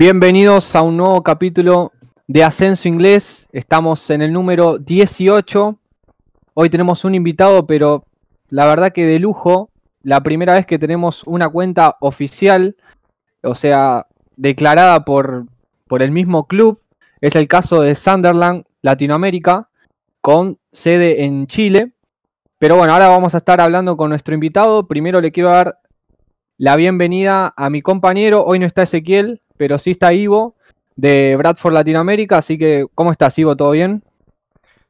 Bienvenidos a un nuevo capítulo de Ascenso Inglés. Estamos en el número 18. Hoy tenemos un invitado, pero la verdad que de lujo. La primera vez que tenemos una cuenta oficial, o sea, declarada por, por el mismo club. Es el caso de Sunderland Latinoamérica, con sede en Chile. Pero bueno, ahora vamos a estar hablando con nuestro invitado. Primero le quiero dar la bienvenida a mi compañero. Hoy no está Ezequiel, pero sí está Ivo de Bradford Latinoamérica. Así que, ¿cómo estás, Ivo? ¿Todo bien?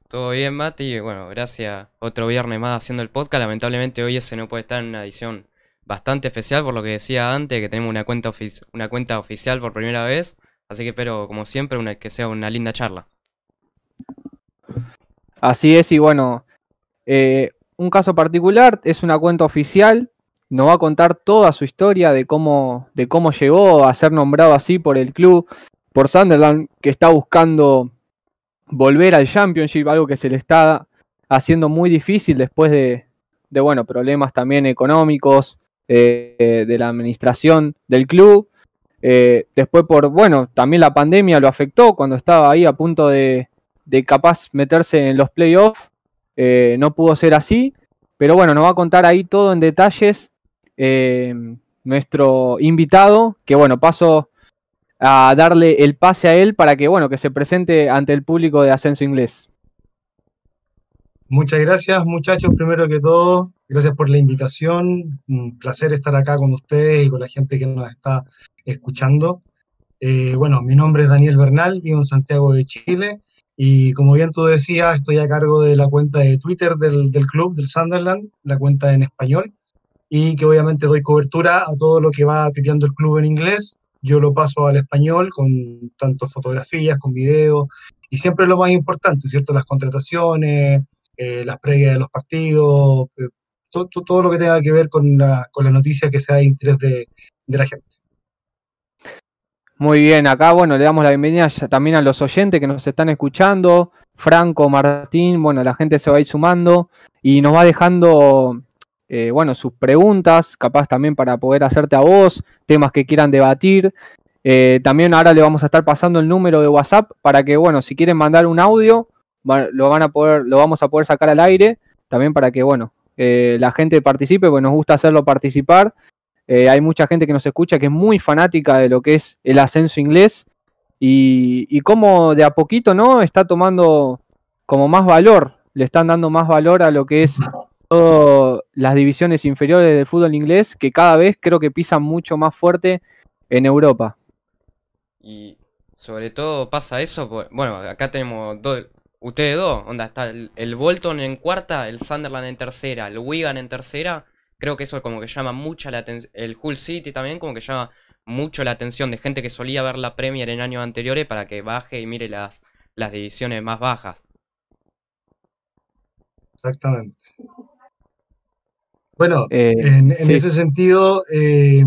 Todo bien, Mati. Bueno, gracias. Otro viernes más haciendo el podcast. Lamentablemente hoy ese no puede estar en una edición bastante especial por lo que decía antes, que tenemos una cuenta, una cuenta oficial por primera vez. Así que espero, como siempre, una que sea una linda charla. Así es, y bueno, eh, un caso particular es una cuenta oficial nos va a contar toda su historia de cómo, de cómo llegó a ser nombrado así por el club, por Sunderland, que está buscando volver al Championship, algo que se le está haciendo muy difícil después de, de bueno, problemas también económicos, eh, de la administración del club. Eh, después por, bueno, también la pandemia lo afectó cuando estaba ahí a punto de, de capaz meterse en los playoffs. Eh, no pudo ser así. Pero bueno, nos va a contar ahí todo en detalles eh, nuestro invitado, que bueno, paso a darle el pase a él para que bueno, que se presente ante el público de Ascenso Inglés. Muchas gracias, muchachos. Primero que todo, gracias por la invitación. Un placer estar acá con ustedes y con la gente que nos está escuchando. Eh, bueno, mi nombre es Daniel Bernal, vivo en Santiago de Chile y como bien tú decías, estoy a cargo de la cuenta de Twitter del, del club, del Sunderland, la cuenta en español y que obviamente doy cobertura a todo lo que va pidiendo el club en inglés. Yo lo paso al español con tanto fotografías, con videos y siempre lo más importante, ¿cierto? Las contrataciones, eh, las previas de los partidos, eh, todo, lo que tenga que ver con la, con la noticia que sea de interés de, de la gente. Muy bien, acá bueno, le damos la bienvenida también a los oyentes que nos están escuchando, Franco, Martín, bueno, la gente se va a ir sumando y nos va dejando eh, bueno, sus preguntas, capaz también para poder hacerte a vos, temas que quieran debatir. Eh, también ahora le vamos a estar pasando el número de WhatsApp para que, bueno, si quieren mandar un audio, lo van a poder, lo vamos a poder sacar al aire, también para que, bueno, eh, la gente participe, porque nos gusta hacerlo participar. hay mucha gente que nos escucha que es muy fanática de lo que es el ascenso inglés y, y cómo de a poquito, ¿no? Está tomando como más valor, le están dando más valor a lo que es las divisiones inferiores del fútbol inglés que cada vez creo que pisan mucho más fuerte en Europa. Y sobre todo pasa eso, bueno, acá tenemos dos, ustedes dos, onda, está el, Bolton en cuarta, el Sunderland en tercera, el Wigan en tercera, creo que eso como que llama mucha la atención, el Hull City también como que llama mucho la atención de gente que solía ver la Premier en años anteriores para que baje y mire las, las divisiones más bajas. Exactamente. Bueno, eh, en, ese sentido, eh,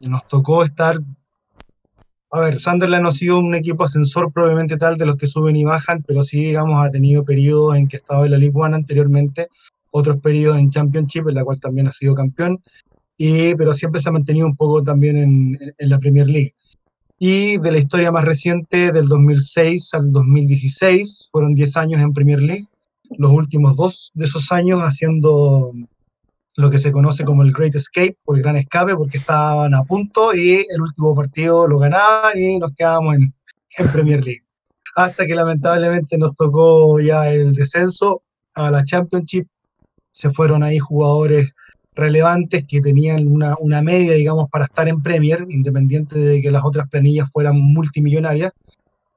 nos tocó estar. A ver, Sunderland no ha sido un equipo ascensor probablemente tal de los que suben y bajan, pero sí, digamos, ha tenido periodos en que estaba en la League One anteriormente, otros periodos en Championship, en la cual también ha sido campeón, y, pero siempre se ha mantenido un poco también en, en la Premier League. Y de la historia más reciente, del 2006 al 2016, fueron 10 años en Premier League, los últimos dos de esos años haciendo lo que se conoce como el Great Escape o el Gran Escape, porque estaban a punto y el último partido lo ganaban y nos quedábamos en, Premier League. Hasta que lamentablemente nos tocó ya el descenso a la Championship, se fueron ahí jugadores relevantes que tenían una, una media, digamos, para estar en Premier, independiente de que las otras planillas fueran multimillonarias.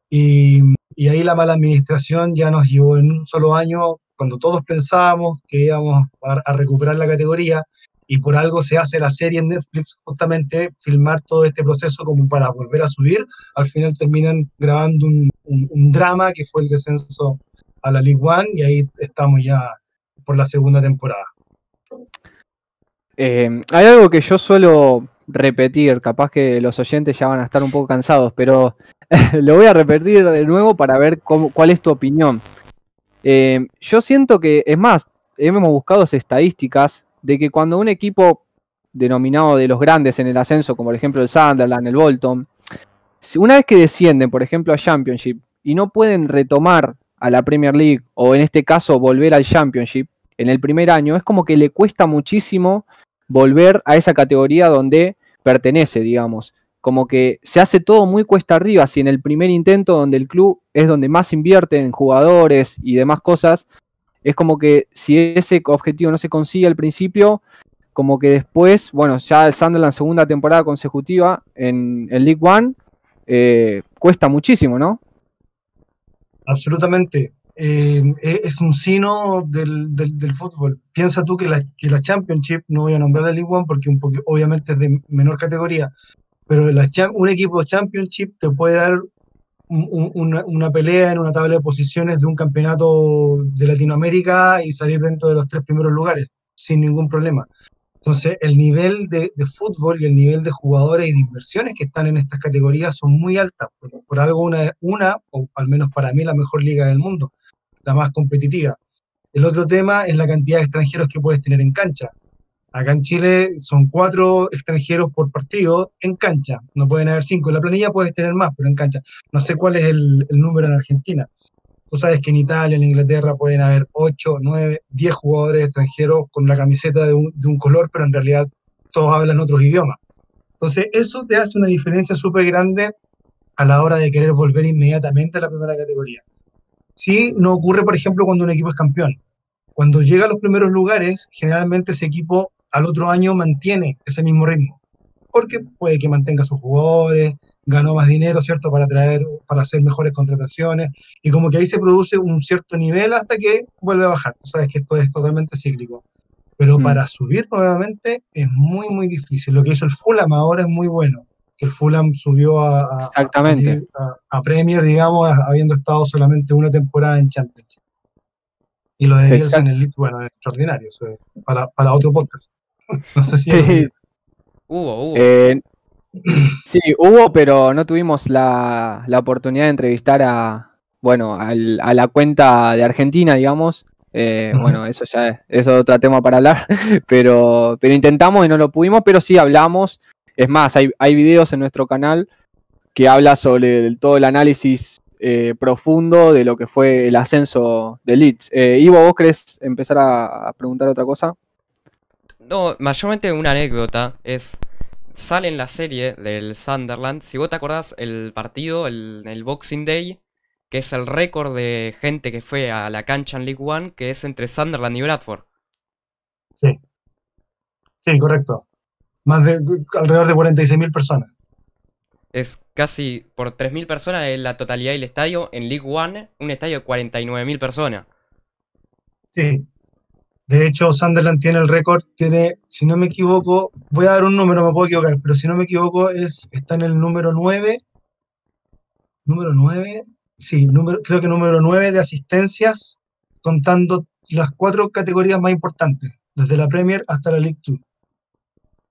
Y, y ahí la mala administración ya nos llevó en un solo año cuando todos pensábamos que íbamos a, recuperar la categoría y por algo se hace la serie en Netflix, justamente filmar todo este proceso como para volver a subir, al final terminan grabando un, drama que fue el descenso a la League One y ahí estamos ya por la segunda temporada. Eh, hay algo que yo suelo repetir, capaz que los oyentes ya van a estar un poco cansados, pero lo voy a repetir de nuevo para ver cuál es tu opinión. Eh, yo siento que, es más, hemos buscado estadísticas de que cuando un equipo denominado de los grandes en el ascenso, como por ejemplo el Sunderland, el Bolton, una vez que descienden, por ejemplo, a Championship y no pueden retomar a la Premier League o en este caso volver al Championship en el primer año, es como que le cuesta muchísimo volver a esa categoría donde pertenece, digamos. Como que se hace todo muy cuesta arriba, si en el primer intento donde el club es donde más invierte en jugadores y demás cosas, es como que si ese objetivo no se consigue al principio, como que después, bueno, ya el Sunderland segunda temporada consecutiva en, el League One, eh, cuesta muchísimo, ¿no? Absolutamente. Eh, e, es un sino del, fútbol. Piensa tú que la, que la Championship, no voy a nombrar la League One porque un poco, obviamente es de menor categoría, pero un equipo Championship te puede dar una, pelea en una tabla de posiciones de un campeonato de Latinoamérica y salir dentro de los tres primeros lugares sin ningún problema. Entonces, el nivel de, fútbol y el nivel de jugadores y de inversiones que están en estas categorías son muy altas. Por, algo, una, una, o al menos para mí, la mejor liga del mundo, la más competitiva. El otro tema es la cantidad de extranjeros que puedes tener en cancha. Acá en Chile son cuatro extranjeros por partido en cancha. No pueden haber cinco. En la planilla puedes tener más, pero en cancha. No sé cuál es el número en Argentina. Tú sabes que en Italia, en Inglaterra pueden haber 8, 9, 10 jugadores extranjeros con la camiseta de un, color, pero en realidad todos hablan otros idiomas. Entonces, eso te hace una diferencia súper grande a la hora de querer volver inmediatamente a la primera categoría. Sí, no ocurre, por ejemplo, cuando un equipo es campeón. Cuando llega a los primeros lugares, generalmente ese equipo al otro año mantiene ese mismo ritmo, porque puede que mantenga sus jugadores, ganó más dinero, ¿cierto? Para traer, para hacer mejores contrataciones, y como que ahí se produce un cierto nivel hasta que vuelve a bajar. Tú sabes que esto es totalmente cíclico. Pero mm. para subir nuevamente es muy, muy difícil. Lo que hizo el Fulham ahora es muy bueno, que el Fulham subió a, Exactamente. a, Premier, digamos, habiendo estado solamente una temporada en Champions. Y lo de Bielsa en el Leeds, bueno, es extraordinario, eso para, para otro podcast. No sé si... Hubo, hubo. Eh, Sí, hubo, pero no tuvimos la, oportunidad de entrevistar a, bueno, a la cuenta de Argentina, digamos. Eh, bueno, eso ya es, otro tema para hablar, pero, pero intentamos y no lo pudimos, pero sí hablamos. Es más, hay, hay videos en nuestro canal que habla sobre todo el análisis eh, profundo de lo que fue el ascenso de Leeds. Eh, Ivo, ¿vos querés empezar a preguntar otra cosa? No, mayormente una anécdota es sale en la serie del Sunderland, si vos te acordás el partido, el, el Boxing Day, que es el récord de gente que fue a la cancha en League One, que es entre Sunderland y Bradford. Sí. Sí, correcto. Más de alrededor de 46.000 personas. Es casi por 3.000 personas en la totalidad del estadio. En League One, un estadio de 49.000 personas. Sí, de hecho, Sunderland tiene el récord, tiene, si no me equivoco, voy a dar un número, me puedo equivocar, pero si no me equivoco, es, está en el número 9. Número 9, sí, número, creo que número 9 de asistencias, contando las cuatro categorías más importantes, desde la Premier hasta la League 2.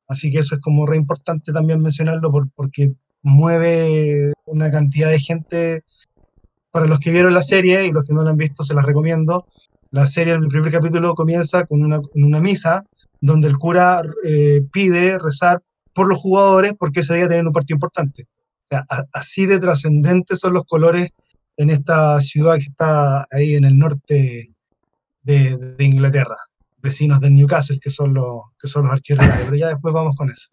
Así que eso es como re importante también mencionarlo porque mueve una cantidad de gente. Para los que vieron la serie y los que no la han visto, se las recomiendo la serie, el primer capítulo comienza con una, una misa donde el cura eh, pide rezar por los jugadores porque ese día tienen un partido importante. O sea, así de trascendentes son los colores en esta ciudad que está ahí en el norte de, Inglaterra, vecinos de Newcastle, que son los, que son los archirrivales. Pero ya después vamos con eso.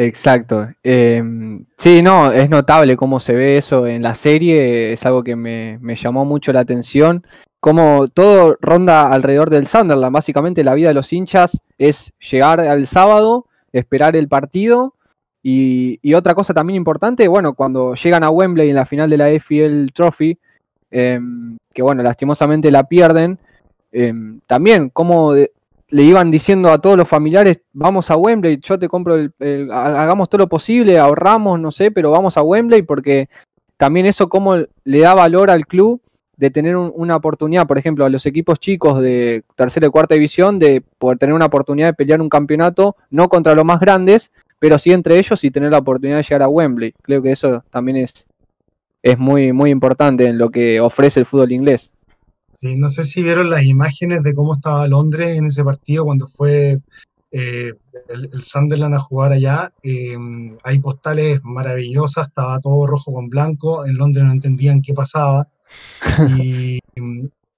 Exacto. Em, sí, no, es notable cómo se ve eso en la serie, es algo que me, me llamó mucho la atención como todo ronda alrededor del Sunderland. Básicamente la vida de los hinchas es llegar al sábado, esperar el partido y, otra cosa también importante, bueno, cuando llegan a Wembley en la final de la FL Trophy, em, que bueno, lastimosamente la pierden, em, también como le iban diciendo a todos los familiares, vamos a Wembley, yo te compro, el, hagamos todo lo posible, ahorramos, no sé, pero vamos a Wembley porque también eso como le da valor al club de tener una oportunidad, por ejemplo, a los equipos chicos de tercera y cuarta división, de poder tener una oportunidad de pelear un campeonato, no contra los más grandes, pero sí entre ellos y tener la oportunidad de llegar a Wembley. Creo que eso también es, es muy, muy importante en lo que ofrece el fútbol inglés. Sí, no sé si vieron las imágenes de cómo estaba Londres en ese partido cuando fue eh, el, Sunderland a jugar allá. Em, hay postales maravillosas, estaba todo rojo con blanco, en Londres no entendían qué pasaba.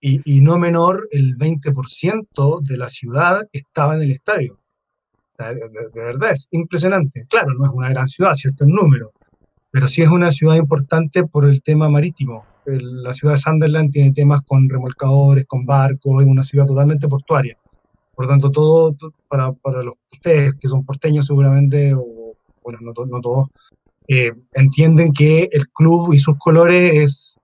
Y, y, no menor, el 20% de la ciudad estaba en el estadio. De, de, verdad, es impresionante. Claro, no es una gran ciudad, cierto el número, pero sí es una ciudad importante por el tema marítimo. La ciudad de Sunderland tiene temas con remolcadores, con barcos, es una ciudad totalmente portuaria. Por lo tanto, todo para, para los, ustedes que son porteños seguramente, o bueno, no, no todos, eh, entienden que el club y sus colores es,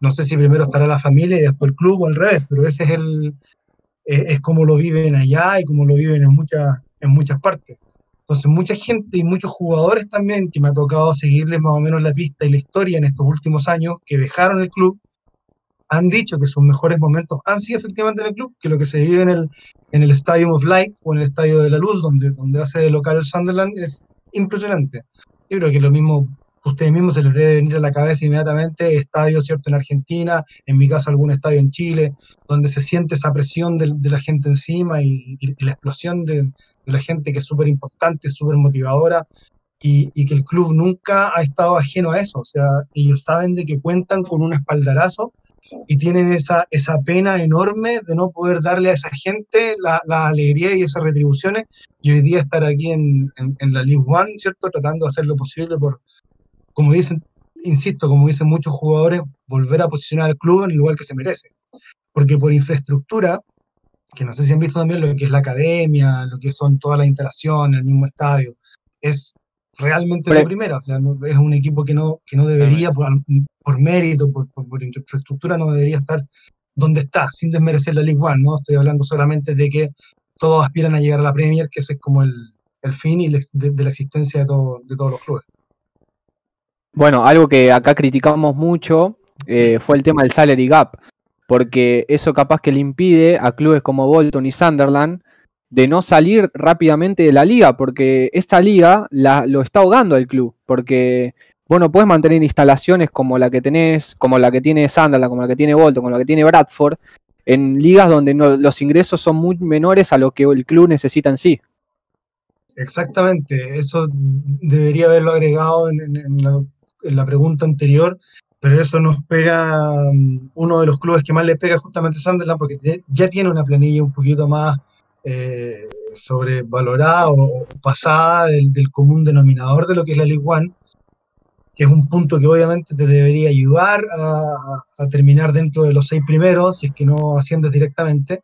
no sé si primero estará la familia y después el club o al revés, pero ese es el, eh, es como lo viven allá y como lo viven en muchas, en muchas partes. Entonces, mucha gente y muchos jugadores también, que me ha tocado seguirles más o menos la pista y la historia en estos últimos años, que dejaron el club, han dicho que sus mejores momentos han sido efectivamente en el club, que lo que se vive en el, en el Stadium of Light o en el Estadio de la Luz, donde, donde hace de local el Sunderland, es impresionante. Yo creo que lo mismo, ustedes mismos se les debe venir a la cabeza inmediatamente, estadio, ¿cierto?, en Argentina, en mi caso algún estadio en Chile, donde se siente esa presión de, la gente encima y, la explosión de, de, la gente que es súper importante, súper motivadora. Y, y que el club nunca ha estado ajeno a eso, o sea, ellos saben de que cuentan con un espaldarazo y tienen esa, esa pena enorme de no poder darle a esa gente la, alegría y esas retribuciones y hoy día estar aquí en, en, la League One, ¿cierto? Tratando de hacer lo posible por, como dicen, insisto, como dicen muchos jugadores, volver a posicionar al club en el lugar que se merece. Porque por infraestructura, que no sé si han visto también lo que es la academia, lo que son todas las instalaciones, el mismo estadio, es realmente de primera, o sea, es un equipo que no, que no debería, por, por mérito, por, por, infraestructura, no debería estar donde está, sin desmerecer la League One, ¿no? Estoy hablando solamente de que todos aspiran a llegar a la Premier, que ese es como el, el fin y de, de, la existencia de, todo, de todos los clubes. Bueno, algo que acá criticamos mucho eh, fue el tema del salary gap, porque eso capaz que le impide a clubes como Bolton y Sunderland de no salir rápidamente de la liga, porque esta liga la, lo está ahogando el club, porque bueno, puedes mantener instalaciones como la que tenés, como la que tiene Sunderland, como la que tiene Bolton, como la que tiene Bradford, en ligas donde los ingresos son muy menores a lo que el club necesita en sí. Exactamente, eso debería haberlo agregado en, la, pregunta anterior, pero eso nos pega, um, uno de los clubes que más le pega justamente a Sunderland, porque ya tiene una planilla un poquito más eh, sobrevalorada o pasada del, común denominador de lo que es la League One, que es un punto que obviamente te debería ayudar a, terminar dentro de los seis primeros, si es que no asciendes directamente.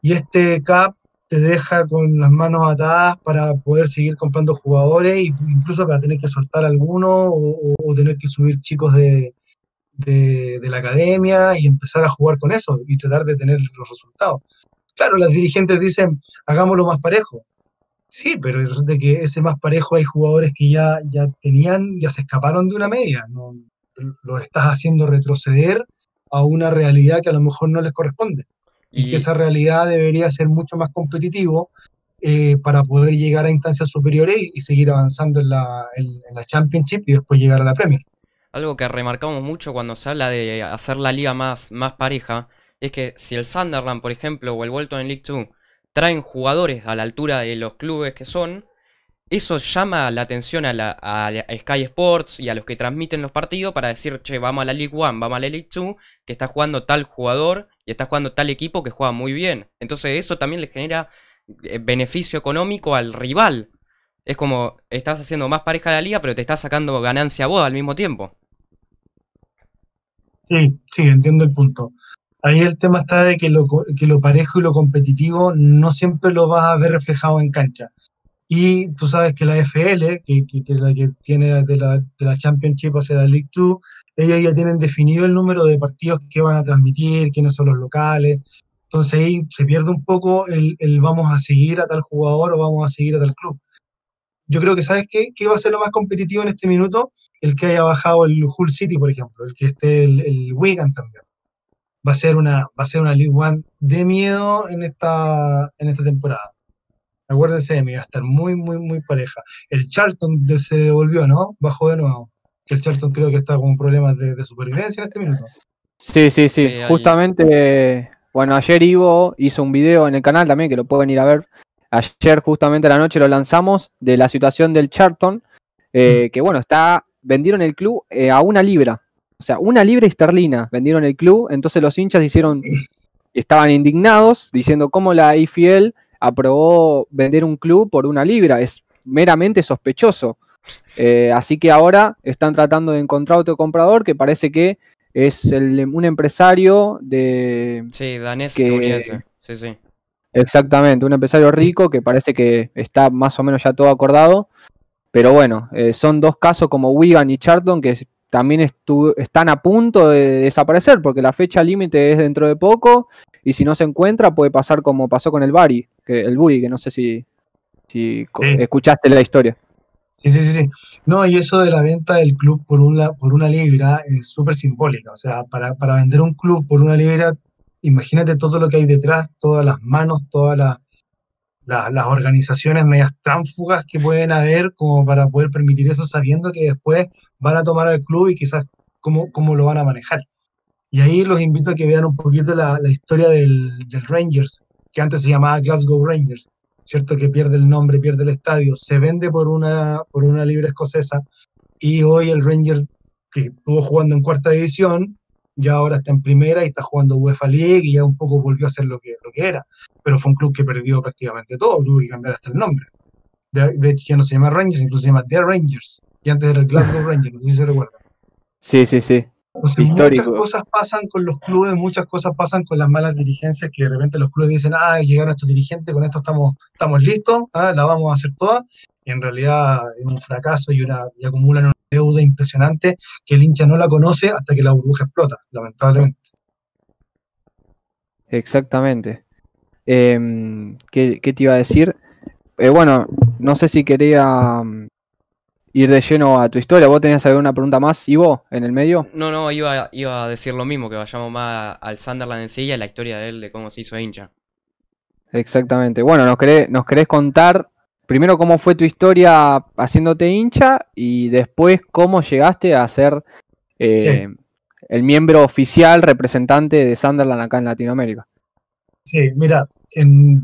Y este CAP te deja con las manos atadas para poder seguir comprando jugadores e incluso para tener que soltar alguno o, tener que subir chicos de, de, la academia y empezar a jugar con eso y tratar de tener los resultados. Claro, los dirigentes dicen, hagámoslo más parejo. Sí, pero resulta que ese más parejo hay jugadores que ya, ya tenían, ya se escaparon de una media. ¿no? Lo estás haciendo retroceder a una realidad que a lo mejor no les corresponde. Y, que esa realidad debería ser mucho más competitivo eh, para poder llegar a instancias superiores y, seguir avanzando en la, en la Championship y después llegar a la Premier. Algo que remarcamos mucho cuando se habla de hacer la liga más, más pareja es que si el Sunderland, por ejemplo, o el Bolton en League 2 traen jugadores a la altura de los clubes que son, eso llama la atención a, la, Sky Sports y a los que transmiten los partidos para decir, che, vamos a la League 1, vamos a la League 2, que está jugando tal jugador y está jugando tal equipo que juega muy bien. Entonces eso también le genera eh, beneficio económico al rival. Es como, estás haciendo más pareja de la liga, pero te estás sacando ganancia a vos al mismo tiempo. Sí, sí, entiendo el punto. Ahí el tema está de que lo, que lo parejo y lo competitivo no siempre lo vas a ver reflejado en cancha. Y tú sabes que la FL, que, que, es la que tiene de la, de la Championship hacia la League 2, ellos ya tienen definido el número de partidos que van a transmitir, quiénes son los locales. Entonces ahí se pierde un poco el, el vamos a seguir a tal jugador o vamos a seguir a tal club. Yo creo que, ¿sabes qué? ¿Qué va a ser lo más competitivo en este minuto? El que haya bajado el Hull City, por ejemplo, el que esté el, el Wigan también va a ser una, va a ser una League One de miedo en esta, en esta temporada. Acuérdense de mí, va a estar muy, muy, muy pareja. El Charlton se devolvió, ¿no? Bajó de nuevo. El Charlton creo que está con problemas de, de supervivencia en este minuto. Sí, sí, sí. Justamente, bueno, ayer Ivo hizo un video en el canal también, que lo pueden ir a ver. ayer justamente a la noche lo lanzamos, de la situación del Charlton, eh, que bueno, está, vendieron el club eh, a una libra, o sea, una libra esterlina vendieron el club, entonces los hinchas hicieron, estaban indignados diciendo cómo la IFL aprobó vender un club por una libra, es meramente sospechoso. Eh, así que ahora están tratando de encontrar otro comprador que parece que es un empresario de... Sí, danés que, Sí, sí. Exactamente, un empresario rico que parece que está más o menos ya todo acordado. Pero bueno, eh, son dos casos como Wigan y Charlton que también están a punto de desaparecer porque la fecha límite es dentro de poco y si no se encuentra puede pasar como pasó con el Bari, que el Buri, que no sé si, si escuchaste la historia. Sí, sí, sí, No, y eso de la venta del club por una, por una libra es súper simbólica. O sea, para, para, vender un club por una libra, imagínate todo lo que hay detrás, todas las manos, todas las, las, organizaciones medias tránfugas que pueden haber como para poder permitir eso, sabiendo que después van a tomar al club y quizás cómo, cómo lo van a manejar. Y ahí los invito a que vean un poquito la, la historia del, del Rangers, que antes se llamaba Glasgow Rangers ¿cierto? Que pierde el nombre, pierde el estadio, se vende por una, por una libre escocesa y hoy el Ranger que estuvo jugando en cuarta división, ya ahora está en primera y está jugando UEFA League y ya un poco volvió a ser lo que, lo que era. Pero fue un club que perdió prácticamente todo, tuvo que cambiar hasta el nombre. De, hecho ya no se llama Rangers, incluso se llama The Rangers. Y antes era el Glasgow Rangers, no sé si se recuerda. Sí, sí, sí. Muchas cosas pasan con los clubes, muchas cosas pasan con las malas dirigencias, que de repente los clubes dicen, ah, llegaron estos dirigentes, con esto estamos, estamos listos, ah, la vamos a hacer toda, y en realidad es un fracaso y, una, y acumulan una deuda impresionante que el hincha no la conoce hasta que la burbuja explota, lamentablemente. Exactamente. Em, ¿qué, te iba a decir? Eh, bueno, no sé si quería ir de lleno a tu historia. ¿Vos tenías alguna pregunta más, Ivo, en el medio? No, no, iba, iba a decir lo mismo, que vayamos más al Sunderland en sí y a la historia de él, de cómo se hizo hincha. Exactamente. Bueno, nos querés, nos querés contar primero cómo fue tu historia haciéndote hincha y después cómo llegaste a ser eh, el miembro oficial representante de Sunderland acá en Latinoamérica. Sí, mira, en,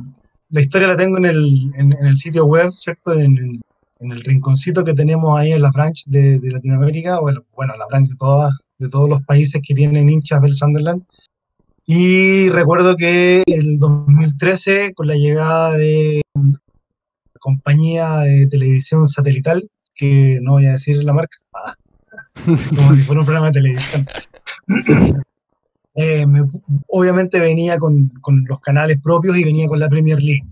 la historia la tengo en el, en, el sitio web, ¿cierto? En, en el rinconcito que tenemos ahí en la branch de, Latinoamérica, bueno, bueno, la branch de, todas, de todos los países que tienen hinchas del Sunderland. Y recuerdo que el 2013, con la llegada de la compañía de televisión satelital, que no voy a decir la marca, ah, como si fuera un programa de televisión, eh, obviamente venía con, con los canales propios y venía con la Premier League.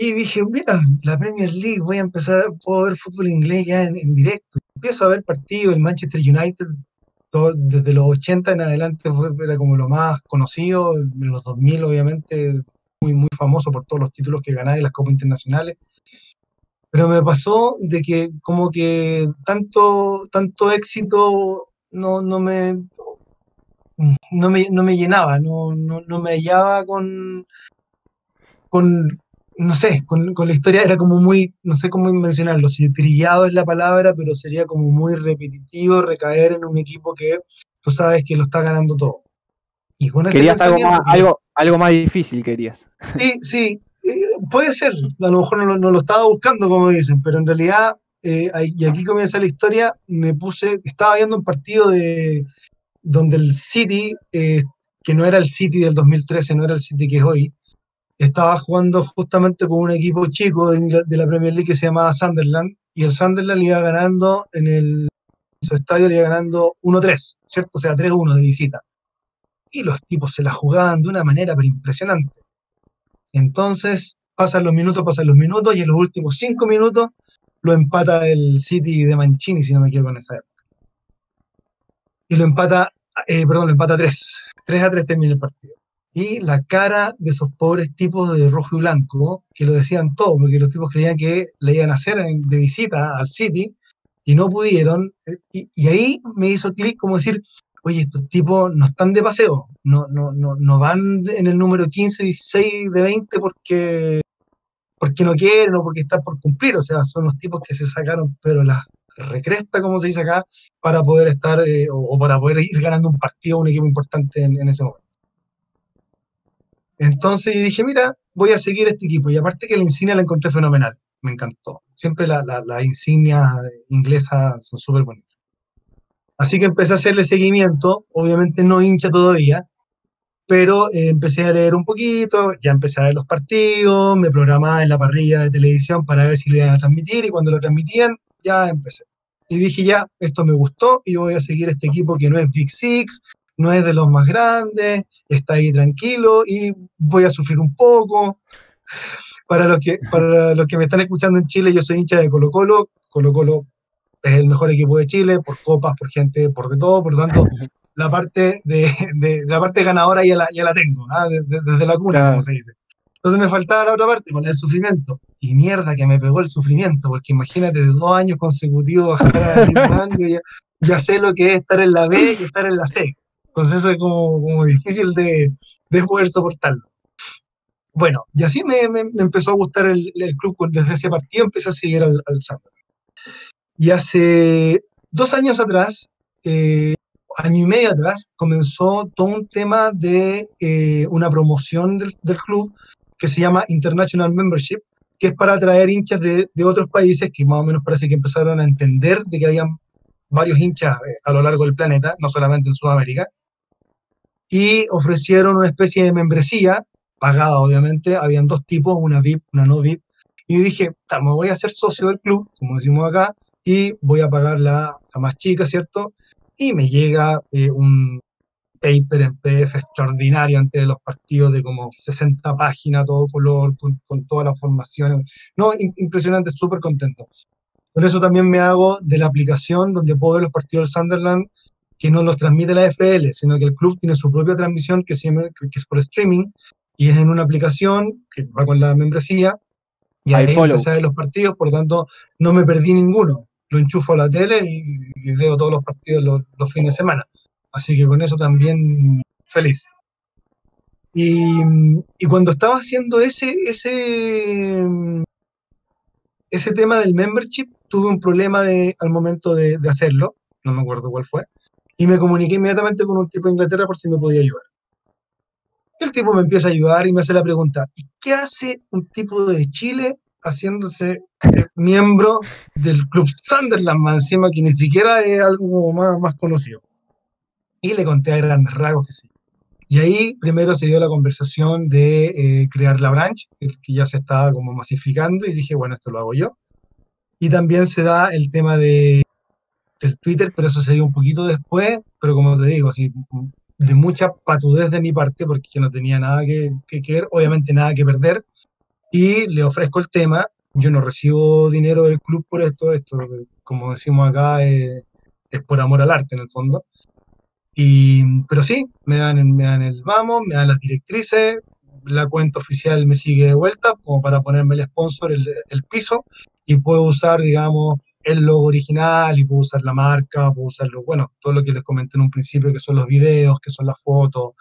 Y dije, mira, la Premier League, voy a empezar, puedo ver fútbol inglés ya en, directo. Empiezo a ver partidos, el Manchester United, desde los 80 en adelante fue, era como lo más conocido, en los 2000 obviamente muy, muy famoso por todos los títulos que ganaba y las copas internacionales. Pero me pasó de que como que tanto, tanto éxito no, no, me, no, me, no me llenaba, no, no, no me hallaba con, con, no sé, con, la historia era como muy, no sé cómo mencionarlo, si trillado es la palabra, pero sería como muy repetitivo recaer en un equipo que tú sabes que lo está ganando todo. Y con querías algo más, algo, más difícil, querías. Sí, sí, eh, puede ser, a lo mejor no, lo estaba buscando, como dicen, pero en realidad, eh, y aquí comienza la historia, me puse, estaba viendo un partido de donde el City, eh, que no era el City del 2013, no era el City que es hoy, estaba jugando justamente con un equipo chico de, la Premier League que se llamaba Sunderland, y el Sunderland iba ganando en el su estadio, le iba ganando 1-3, ¿cierto? O sea, 3-1 de visita. Y los tipos se la jugaban de una manera impresionante. Entonces, pasan los minutos, pasan los minutos, y en los últimos 5 minutos lo empata el City de Mancini, si no me equivoco en esa época. Y lo empata, eh, perdón, lo empata 3. 3 a 3 termina el partido y la cara de esos pobres tipos de rojo y blanco, que lo decían todo, porque los tipos creían que le iban a hacer de visita al City y no pudieron. Y, ahí me hizo clic como decir, oye, estos tipos no están de paseo, no, no, no, no van en el número 15, 16 de 20 porque, porque no quieren o porque están por cumplir, o sea, son los tipos que se sacaron, pero la recresta, como se dice acá, para poder estar eh, o, para poder ir ganando un partido a un equipo importante en ese momento. Entonces dije, mira, voy a seguir este equipo. Y aparte que la insignia la encontré fenomenal, me encantó. Siempre las la, insignias inglesas son súper bonitas. Así que empecé a hacerle seguimiento, obviamente no hincha todavía, pero eh, empecé a leer un poquito, ya empecé a ver los partidos, me programaba en la parrilla de televisión para ver si lo iban a transmitir y cuando lo transmitían, ya empecé. Y dije, ya, esto me gustó y voy a seguir este equipo que no es Big Six, no es de los más grandes, está ahí tranquilo y voy a sufrir un poco. Para los que, para los que me están escuchando en Chile, yo soy hincha de Colo Colo. Colo Colo es el mejor equipo de Chile, por copas, por gente, por de todo, por lo tanto, la parte, de, la parte ganadora ya la, ya la tengo, ¿ah? desde, la cuna, como se dice. Entonces me faltaba la otra parte, el sufrimiento. Y mierda que me pegó el sufrimiento, porque imagínate, de dos años consecutivos bajar a ya, ya sé lo que es estar en la B y estar en la C. Entonces es como, como difícil de, de, poder soportarlo. Bueno, y así me, me, empezó a gustar el, el, club. Desde ese partido empecé a seguir al, al Y hace dos años atrás, eh, año y medio atrás, comenzó todo un tema de eh, una promoción del, del, club que se llama International Membership, que es para atraer hinchas de, de, otros países que más o menos parece que empezaron a entender de que habían varios hinchas eh, a lo largo del planeta, no solamente en Sudamérica, y ofrecieron una especie de membresía, pagada obviamente, habían dos tipos, una VIP, una no VIP, y dije, me voy a ser socio del club, como decimos acá, y voy a pagar la, más chica, ¿cierto? Y me llega eh, un paper en PDF extraordinario antes de los partidos de como 60 páginas, todo color, con, con toda la formación. No, impresionante, súper contento. Por eso también me hago de la aplicación donde puedo ver los partidos del Sunderland que no los transmite la FL, sino que el club tiene su propia transmisión que, es por streaming y es en una aplicación que va con la membresía y ahí empecé a ver los partidos, por lo tanto no me perdí ninguno. Lo enchufo a la tele y, veo todos los partidos los, fines de semana. Así que con eso también feliz. Y, y, cuando estaba haciendo ese, ese, ese tema del membership, tuve un problema de, al momento de, de hacerlo, no me acuerdo cuál fue, y me comuniqué inmediatamente con un tipo de Inglaterra por si me podía ayudar. El tipo me empieza a ayudar y me hace la pregunta, ¿y qué hace un tipo de Chile haciéndose eh, miembro del club Sunderland, encima que ni siquiera es algo más, más conocido? Y le conté a grandes rasgos que sí. Y ahí primero se dio la conversación de eh, crear la branch, que ya se estaba como masificando, y dije, bueno, esto lo hago yo. Y también se da el tema de del Twitter, pero eso se dio un poquito después, pero como te digo, así, de mucha patudez de mi parte, porque yo no tenía nada que, que, ver, obviamente nada que perder, y le ofrezco el tema, yo no recibo dinero del club por esto, esto, como decimos acá, es, es por amor al arte en el fondo, y, pero sí, me dan, me dan el vamos, me dan las directrices, la cuenta oficial me sigue de vuelta, como para ponerme el sponsor, el piso, y puedo usar, digamos, el logo original y puedo usar la marca, puedo usar bueno, todo lo que les comenté en un principio, que son los videos, que son las fotos,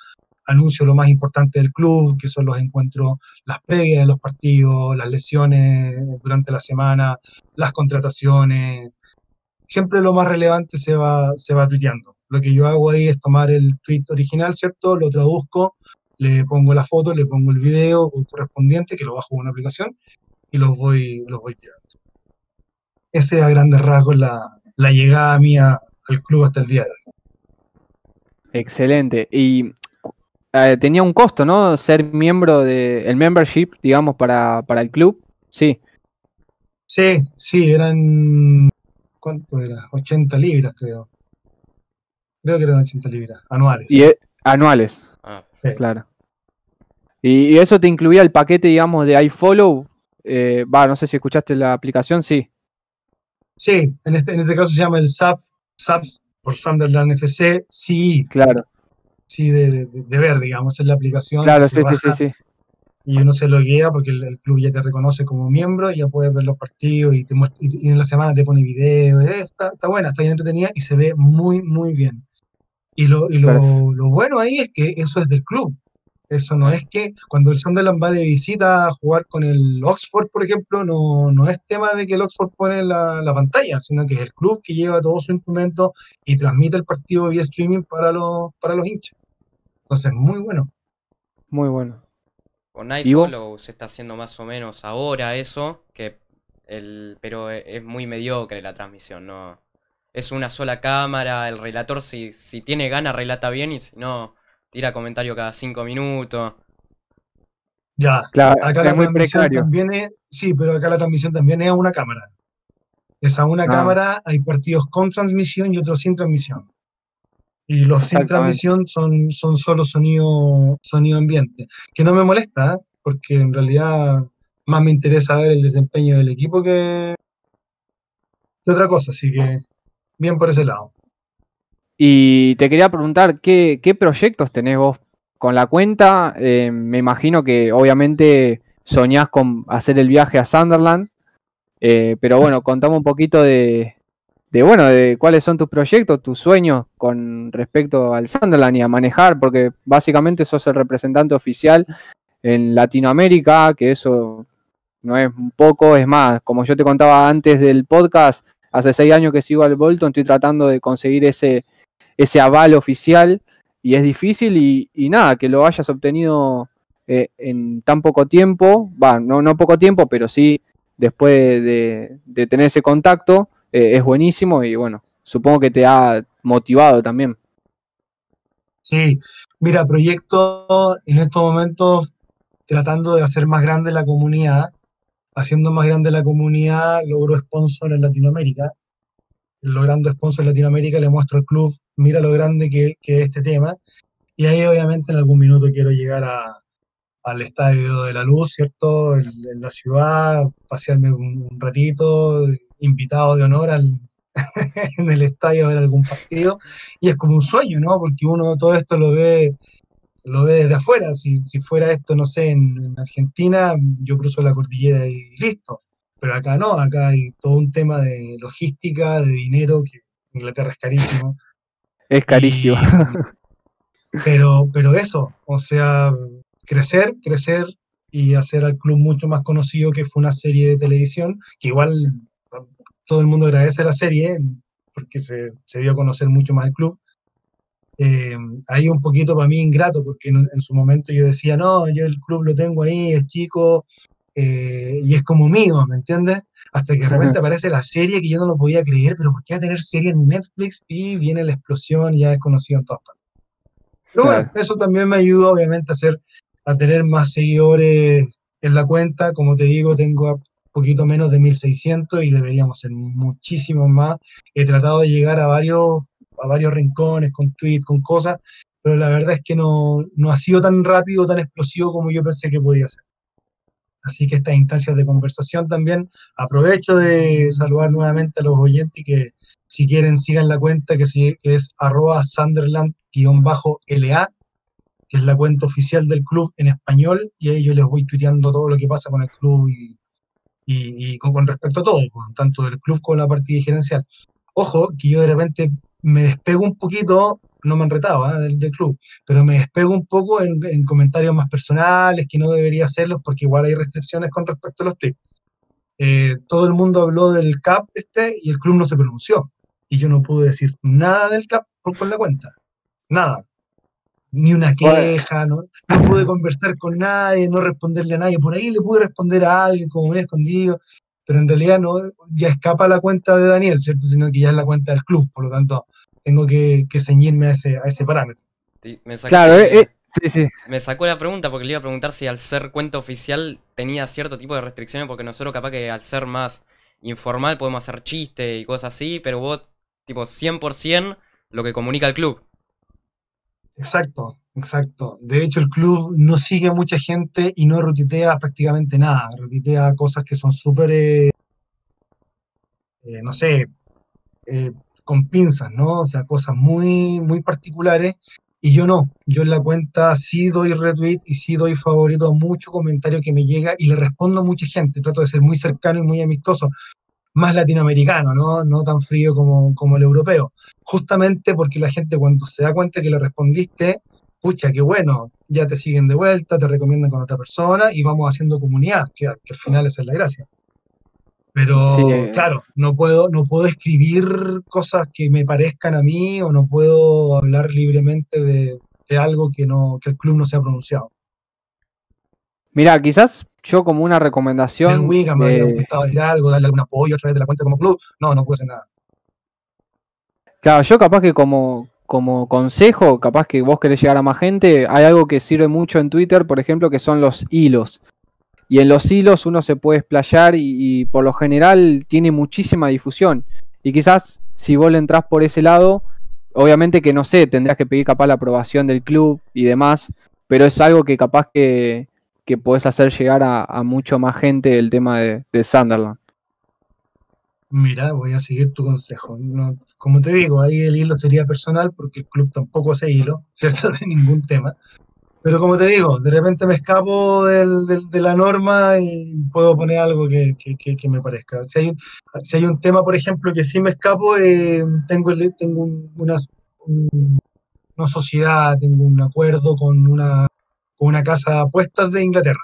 anuncio lo más importante del club, que son los encuentros, las previas de los partidos, las lesiones durante la semana, las contrataciones. Siempre lo más relevante se va, se va tuiteando. Lo que yo hago ahí es tomar el tweet original, ¿cierto? Lo traduzco, le pongo la foto, le pongo el video correspondiente, que lo bajo en una aplicación, y los voy, los voy tirando ese a grandes rasgos la, la llegada mía al club hasta el día de hoy. Excelente. Y eh, tenía un costo, ¿no? Ser miembro del el membership, digamos, para, para el club. Sí. Sí, sí, eran. ¿Cuánto era? 80 libras, creo. Creo que eran 80 libras, anuales. Y anuales. Ah, sí. Claro. Y, eso te incluía el paquete, digamos, de iFollow. Eh, va, no sé si escuchaste la aplicación, sí. Sí, en este, en este caso se llama el SAP, SAPS por Sunderland FC, sí. Claro. Sí, de, de, ver, digamos, en la aplicación. Claro, sí, sí, sí, Y uno se lo guía porque el, club ya te reconoce como miembro y ya puedes ver los partidos y, te y, en la semana te pone videos. Eh, está, está, buena, está bien entretenida y se ve muy, muy bien. Y, lo, y lo, lo bueno ahí es que eso es del club. Eso no es que cuando el Sunderland va de visita a jugar con el Oxford, por ejemplo, no, no es tema de que el Oxford pone la, la pantalla, sino que es el club que lleva todo su instrumento y transmite el partido vía streaming para los, para los hinchas. Entonces, muy bueno. Muy bueno. Con iFollow se está haciendo más o menos ahora eso, que el, pero e, es muy mediocre la transmisión, no. Es una sola cámara, el relator si, si tiene ganas relata bien y si no, tira comentario cada cinco minutos. Ya, claro, acá la transmisión también es, sí, pero acá la transmisión también es a una cámara. Es a una ah. cámara, hay partidos con transmisión y otros sin transmisión. Y los sin transmisión son, son solo sonido, sonido ambiente. Que no me molesta, ¿eh? porque en realidad más me interesa ver el desempeño del equipo que, otra cosa, así que bien por ese lado. Y te quería preguntar, ¿qué, proyectos tenés vos con la cuenta? Eh, me imagino que obviamente soñás con hacer el viaje a Sunderland, eh, pero bueno, contame un poquito de, de bueno, de cuáles son tus proyectos, tus sueños con respecto al Sunderland y a manejar, porque básicamente sos el representante oficial en Latinoamérica, que eso no es un poco, es más, como yo te contaba antes del podcast, hace seis años que sigo al Bolton, estoy tratando de conseguir ese, ese aval oficial y es difícil y, nada, que lo hayas obtenido eh, en tan poco tiempo, va, no, no poco tiempo, pero sí después de, tener ese contacto, eh, es buenísimo y bueno, supongo que te ha motivado también. Sí, mira, proyecto en estos momentos tratando de hacer más grande la comunidad, haciendo más grande la comunidad, logro sponsor en Latinoamérica. Logrando sponsor en Latinoamérica le muestro al club, mira lo grande que, que es este tema. Y ahí obviamente en algún minuto quiero llegar a, al Estadio de la Luz, ¿cierto? En, la ciudad, pasearme un, ratito, invitado de honor al, en el estadio a ver algún partido. Y es como un sueño, ¿no? Porque uno todo esto lo ve lo ve desde afuera. Si, si fuera esto, no sé, en, Argentina, yo cruzo la cordillera y listo. Pero acá no, acá hay todo un tema de logística, de dinero, que Inglaterra es carísimo. Es carísimo. pero, pero eso, o sea, crecer, crecer y hacer al club mucho más conocido, que fue una serie de televisión, que igual todo el mundo agradece la serie, porque se, se dio a conocer mucho más el club. Eh, ahí un poquito para mí ingrato, porque en, su momento yo decía, no, yo el club lo tengo ahí, es chico, eh, y es como mío, ¿me entiendes? Hasta que de repente aparece la serie que yo no lo podía creer, pero ¿por qué va a tener serie en Netflix? Y viene la explosión y ya es conocido en todas partes. Pero bueno, eso también me ayuda obviamente a hacer a tener más seguidores en la cuenta. Como te digo, tengo un poquito menos de 1600 y deberíamos ser muchísimos más. He tratado de llegar a varios, a varios rincones con tweets, con cosas, pero la verdad es que no, no ha sido tan rápido, tan explosivo como yo pensé que podía ser. Así que estas instancias de conversación también aprovecho de saludar nuevamente a los oyentes y que si quieren sigan la cuenta que, es arroba sunderland-la que es la cuenta oficial del club en español, y ahí yo les voy tuiteando todo lo que pasa con el club y, y, con, respecto a todo, pues, tanto del club como la partida gerencial. Ojo, que yo de repente me despego un poquito, no me han retado ¿ah? del, club, pero me despego un poco en, comentarios más personales, que no debería hacerlos porque igual hay restricciones con respecto a los tweets. Eh, todo el mundo habló del CAP este y el club no se pronunció. Y yo no pude decir nada del CAP por, por la cuenta. Nada ni una queja, ¿no? no pude conversar con nadie, no responderle a nadie. Por ahí le pude responder a alguien como me he escondido, pero en realidad no, ya escapa la cuenta de Daniel, ¿cierto? Sino que ya es la cuenta del club, por lo tanto, tengo que, ceñirme a ese, a ese parámetro. me claro, eh, eh, sí, sí. Me sacó la pregunta porque le iba a preguntar si al ser cuenta oficial tenía cierto tipo de restricciones, porque nosotros capaz que al ser más informal podemos hacer chistes y cosas así, pero vos, tipo, 100% lo que comunica el club. Exacto, exacto. De hecho, el club no sigue a mucha gente y no rotitea prácticamente nada. Rotitea cosas que son súper, eh, eh, no sé, eh, con pinzas, ¿no? O sea, cosas muy, muy particulares. Y yo no, yo en la cuenta sí doy retweet y sí doy favorito a mucho comentario que me llega y le respondo a mucha gente. Trato de ser muy cercano y muy amistoso más latinoamericano, ¿no? no tan frío como, como el europeo. Justamente porque la gente cuando se da cuenta que le respondiste, pucha, qué bueno, ya te siguen de vuelta, te recomiendan con otra persona y vamos haciendo comunidad, que, al final esa es la gracia. Pero claro, no puedo, no puedo escribir cosas que me parezcan a mí o no puedo hablar libremente de, de algo que, no, que el club no se ha pronunciado. Mira, quizás yo como una recomendación. El Wigan me habría gustado decir algo, darle algún apoyo a través de la cuenta como club. No, no puedo hacer nada. Claro, yo capaz que como, como consejo, capaz que vos querés llegar a más gente, hay algo que sirve mucho en Twitter, por ejemplo, que son los hilos. Y en los hilos uno se puede explayar y, por lo general tiene muchísima difusión. Y quizás si vos le entrás por ese lado, obviamente que no sé, tendrás que pedir capaz la aprobación del club y demás, pero es algo que capaz que, que podés hacer llegar a, mucho más gente el tema de, de Sunderland. Mira, voy a seguir tu consejo. No, como te digo, ahí el hilo sería personal porque el club tampoco hace hilo, ¿cierto? De ningún tema. Pero como te digo, de repente me escapo del, de la norma y puedo poner algo que, me parezca. Si hay, si hay, un tema, por ejemplo, que sí me escapo, eh, tengo, tengo una, una sociedad, tengo un acuerdo con una, con una casa de apuestas de Inglaterra,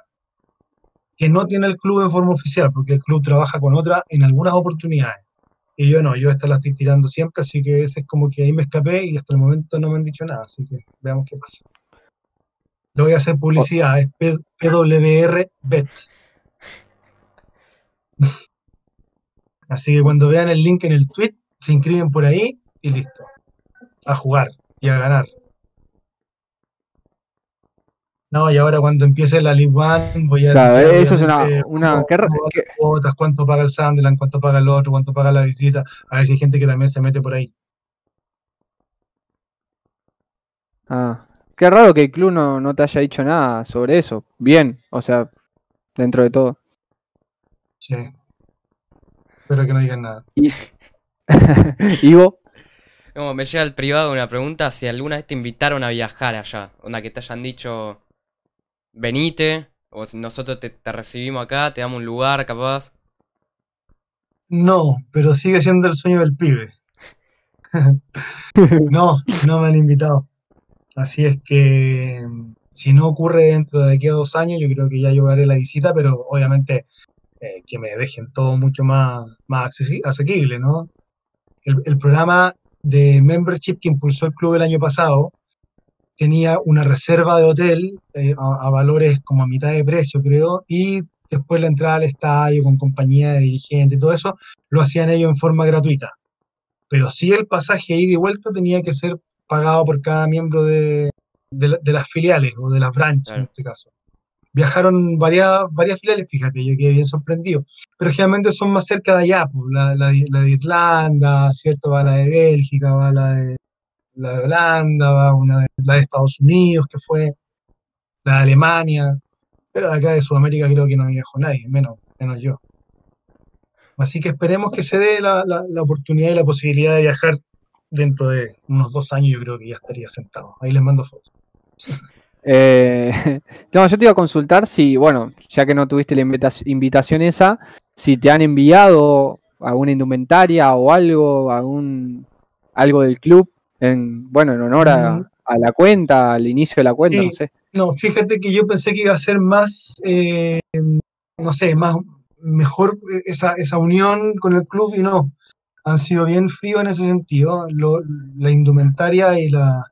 que no tiene el club en forma oficial, porque el club trabaja con otra en algunas oportunidades. Y yo no, yo esta la estoy tirando siempre, así que ese es como que ahí me escapé y hasta el momento no me han dicho nada, así que veamos qué pasa. Le voy a hacer publicidad, es PWR Bet. Así que cuando vean el link en el tweet, se inscriben por ahí y listo. A jugar y a ganar. No, y ahora cuando empiece la League One voy a... Claro, eso es una... una cuánto paga el Sunderland, cuánto paga el otro, cuánto paga la visita. A ver si hay gente que también se mete por ahí. Ah, Qué raro que el club no, te haya dicho nada sobre eso. Bien, o sea, dentro de todo. Sí. Espero que no digan nada. ¿Y... Ivo? Como me llega al privado una pregunta si alguna vez te invitaron a viajar allá. Una que te hayan dicho, venite, o si nosotros te, te recibimos acá, te damos un lugar capaz. No, pero sigue siendo el sueño del pibe. no, no me han invitado. Así es que si no ocurre dentro de aquí a dos años, yo creo que ya llevaré la visita, pero obviamente eh, que me dejen todo mucho más, más asequible, ¿no? El, programa de membership que impulsó el club el año pasado tenía una reserva de hotel eh, a, valores como a mitad de precio, creo, y después la entrada al estadio con compañía de dirigentes y todo eso, lo hacían ellos en forma gratuita. Pero sí el pasaje ida y vuelta tenía que ser pagado por cada miembro de, las filiales o de las branches en este caso. Viajaron varias, varias filiales, fíjate, yo quedé bien sorprendido, pero generalmente son más cerca de allá, pues, la, la, de Irlanda, ¿cierto? Va la de Bélgica, va la de, la de Holanda, va una de, la de Estados Unidos, que fue la de Alemania, pero de acá de Sudamérica creo que no viajó nadie, menos, menos yo. Así que esperemos que se dé la, la oportunidad y la posibilidad de viajar dentro de unos dos años yo creo que ya estaría sentado. Ahí les mando fotos. Eh, no, yo te iba a consultar si, bueno, ya que no tuviste la invitación esa, si te han enviado alguna indumentaria o algo, algún algo del club, en, bueno, en honor a, mm. la cuenta, al inicio de la cuenta, no sé. No, fíjate que yo pensé que iba a ser más, eh, no sé, más mejor esa, esa unión con el club y no han sido bien fríos en ese sentido. la indumentaria y, la,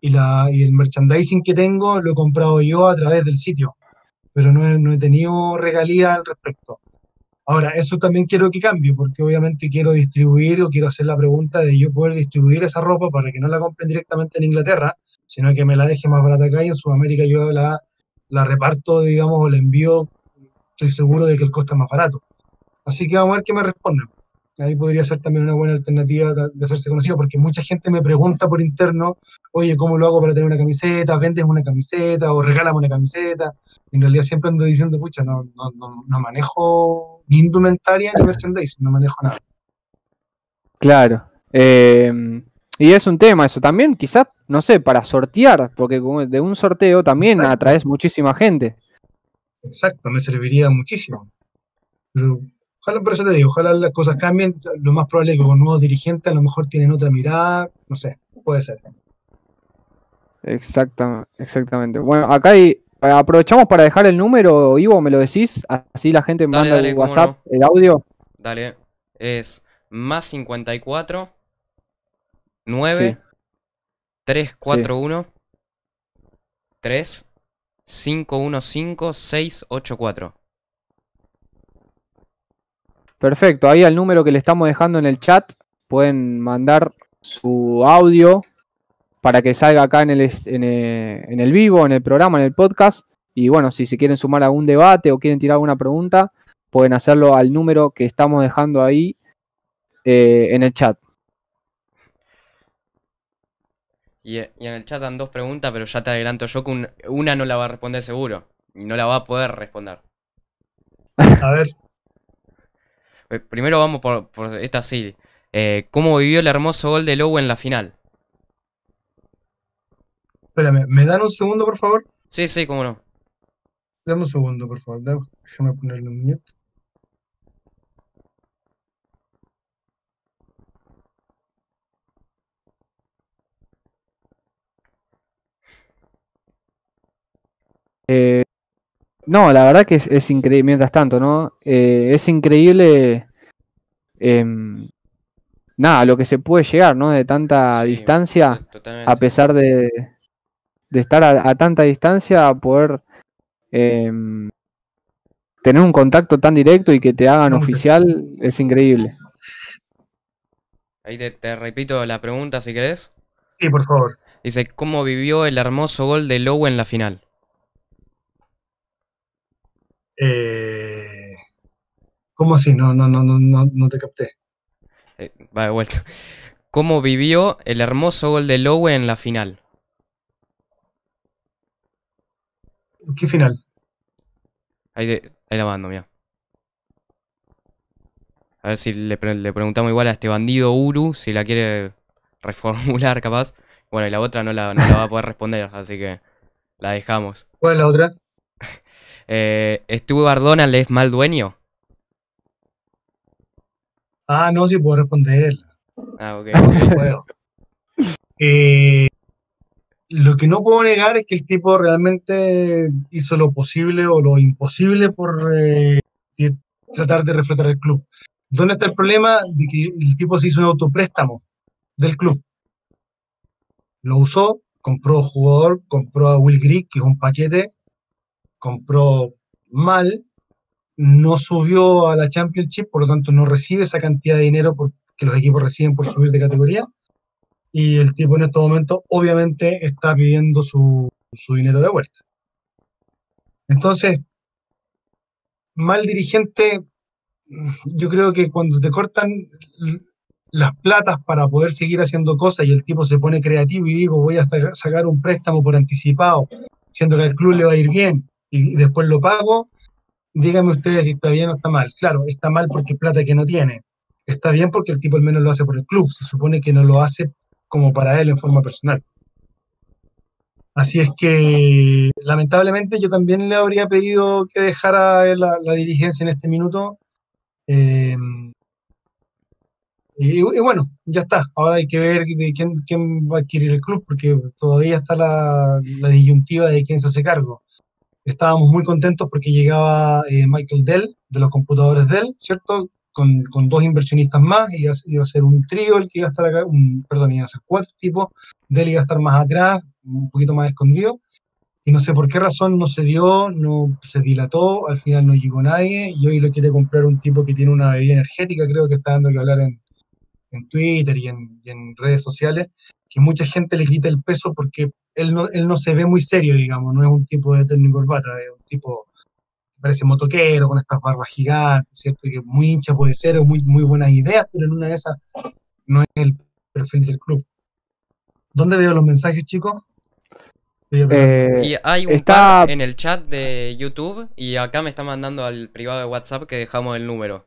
y, la, y el merchandising que tengo lo he comprado yo a través del sitio, pero no he, no he tenido regalía al respecto. Ahora, eso también quiero que cambie, porque obviamente quiero distribuir o quiero hacer la pregunta de yo poder distribuir esa ropa para que no la compren directamente en Inglaterra, sino que me la deje más barata acá y en Sudamérica yo la, la reparto, digamos, o la envío, estoy seguro de que el costo es más barato. Así que vamos a ver qué me responden ahí podría ser también una buena alternativa de hacerse conocido, porque mucha gente me pregunta por interno, oye, ¿cómo lo hago para tener una camiseta? ¿Vendes una camiseta o regálame una camiseta? En realidad siempre ando diciendo, pucha, no, no, no, manejo ni indumentaria ni merchandising, no manejo nada. Claro. Eh, y es un tema eso también, quizás, no sé, para sortear, porque de un sorteo también atraes muchísima gente. Exacto, me serviría muchísimo. Pero Ojalá, por eso te digo, ojalá las cosas cambien. Lo más probable es que con nuevos dirigentes a lo mejor tienen otra mirada, no sé, puede ser. Exactamente, exactamente. Bueno, acá hay, aprovechamos para dejar el número, Ivo, me lo decís, así la gente me manda el WhatsApp, el audio. Dale, es más 54 9 341 3 515-684. Perfecto, ahí al número que le estamos dejando en el chat pueden mandar su audio para que salga acá en el, en el, en el vivo, en el programa, en el podcast. Y bueno, si se quieren sumar a algún debate o quieren tirar alguna pregunta, pueden hacerlo al número que estamos dejando ahí eh, en el chat. Y, en el chat dan dos preguntas, pero ya te adelanto yo que una no la va a responder seguro. Y no la va a poder responder. A ver. Eh, primero vamos por, esta sí. Eh, ¿Cómo vivió el hermoso gol de Lowe en la final? Espérame, ¿me dan un segundo, por favor? Sí, sí, cómo no. Dame un segundo, por favor. Déjame ponerle un minuto. Eh, no, la verdad que es, increíble, mientras tanto, ¿no? Eh, es increíble, em, nada, lo que se puede llegar, ¿no? De tanta distancia, a pesar de, estar a, tanta distancia, poder em, tener un contacto tan directo y que te hagan oficial, es increíble. Ahí te, repito la pregunta si querés. Sí, por favor. Dice, ¿cómo vivió el hermoso gol de Lowe en la final? Eh, ¿Cómo así? No, no, no, no, no te capté. Eh, va de vuelta. ¿Cómo vivió el hermoso gol de Lowe en la final? ¿Qué final? Ahí, la mando, mira. A ver si le, preguntamos igual a este bandido Uru, si la quiere reformular capaz. Bueno, y la otra no la, no la va a poder responder, así que la dejamos. ¿Cuál es la otra? Eh, ¿Estuvo Ardona es mal dueño? Ah, no, sí puedo responder. Ah, ok. sí puedo. Eh, lo que no puedo negar es que el tipo realmente hizo lo posible o lo imposible por eh, tratar de reflejar el club. ¿Dónde está el problema? De que el tipo se hizo un autopréstamo del club. Lo usó, compró jugador, compró a Will Grigg, que es un paquete, compró mal, no subió a la Championship, por lo tanto no recibe esa cantidad de dinero que los equipos reciben por subir de categoría. Y el tipo en este momento obviamente está pidiendo su, su dinero de vuelta. Entonces, mal dirigente, yo creo que cuando te cortan las platas para poder seguir haciendo cosas y el tipo se pone creativo y digo voy a sacar un préstamo por anticipado, siendo que al club le va a ir bien y después lo pago, díganme ustedes si está bien o está mal. Claro, está mal porque es plata que no tiene. Está bien porque el tipo al menos lo hace por el club. Se supone que no lo hace como para él en forma personal. Así es que, lamentablemente, yo también le habría pedido que dejara la, dirigencia en este minuto. Eh, y, bueno, ya está. Ahora hay que ver de quién, va a adquirir el club, porque todavía está la, la disyuntiva de quién se hace cargo estábamos muy contentos porque llegaba eh, Michael Dell, de los computadores Dell, ¿cierto? Con, con, dos inversionistas más, iba, iba a ser un trío el que iba a estar acá, un, perdón, iba a ser cuatro tipos, Dell iba a estar más atrás, un poquito más escondido, y no sé por qué razón no se dio, no se dilató, al final no llegó nadie, y hoy lo quiere comprar un tipo que tiene una bebida energética, creo que está dando que hablar en, en Twitter y en, y en redes sociales, que mucha gente le quita el peso porque él no, él no se ve muy serio, digamos, no es un tipo de técnico corbata, es un tipo que parece motoquero, con estas barbas gigantes, ¿cierto? Que muy hincha puede ser, o muy, muy buenas ideas, pero en una de esas no es el perfil del club. ¿Dónde veo los mensajes, chicos? Eh, y hay un está... en el chat de YouTube y acá me está mandando al privado de WhatsApp que dejamos el número.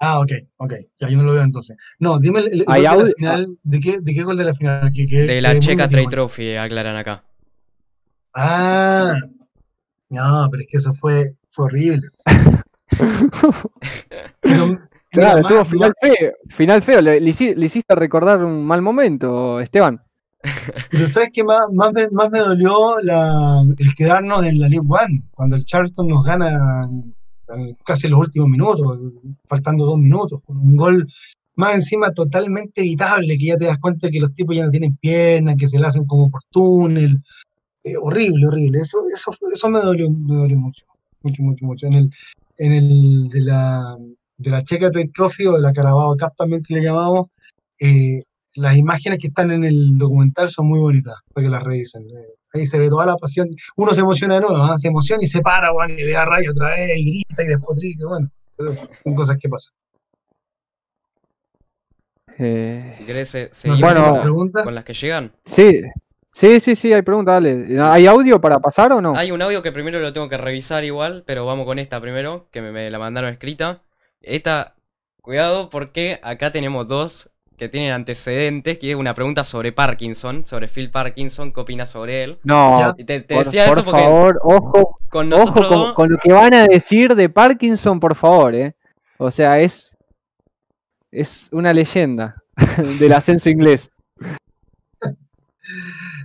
Ah, ok, ok. Ya yo no lo veo entonces. No, dime el, gol de la final. ¿de qué, ¿De qué gol de la final? de la Checa Trade Trophy, aclaran acá. Ah, no, pero es que eso fue, fue horrible. claro, estuvo final feo. Final feo. Le, hiciste recordar un mal momento, Esteban. Pero ¿sabes qué más, más, me, más me dolió la, el quedarnos en la League One? Cuando el Charlton nos gana casi los últimos minutos, faltando dos minutos, con un gol más encima totalmente evitable, que ya te das cuenta que los tipos ya no tienen piernas, que se le hacen como por túnel. eh, horrible, horrible. Eso, eso, eso me dolió, me dolió mucho, mucho, mucho, mucho. En el, en el de la, de la Checa Trophy o de la Carabao Cup también que le llamamos, eh, las imágenes que están en el documental son muy bonitas, para que las revisen. Eh, ahí se ve toda la pasión. Uno se emociona de nuevo, ¿ah? se emociona y se para, bueno, y le da rayo otra vez, y grita y despotrica, bueno, pero son cosas que pasan. Eh, Si querés, se- Bueno. con las que llegan. sí, sí, sí, sí, hay preguntas, dale. ¿Hay audio para pasar o no? Hay un audio que primero lo tengo que revisar igual, pero vamos con esta primero, que me, me la mandaron escrita. Esta, cuidado porque acá tenemos dos que tienen antecedentes, que es una pregunta sobre Parkinson, sobre Phil Parkinson, ¿qué opinas sobre él? No. Y te, te por, decía por eso porque favor, ojo, con ojo nosotros con, dos- con lo que van a decir de Parkinson, por favor, eh. O sea, es, es una leyenda del ascenso inglés.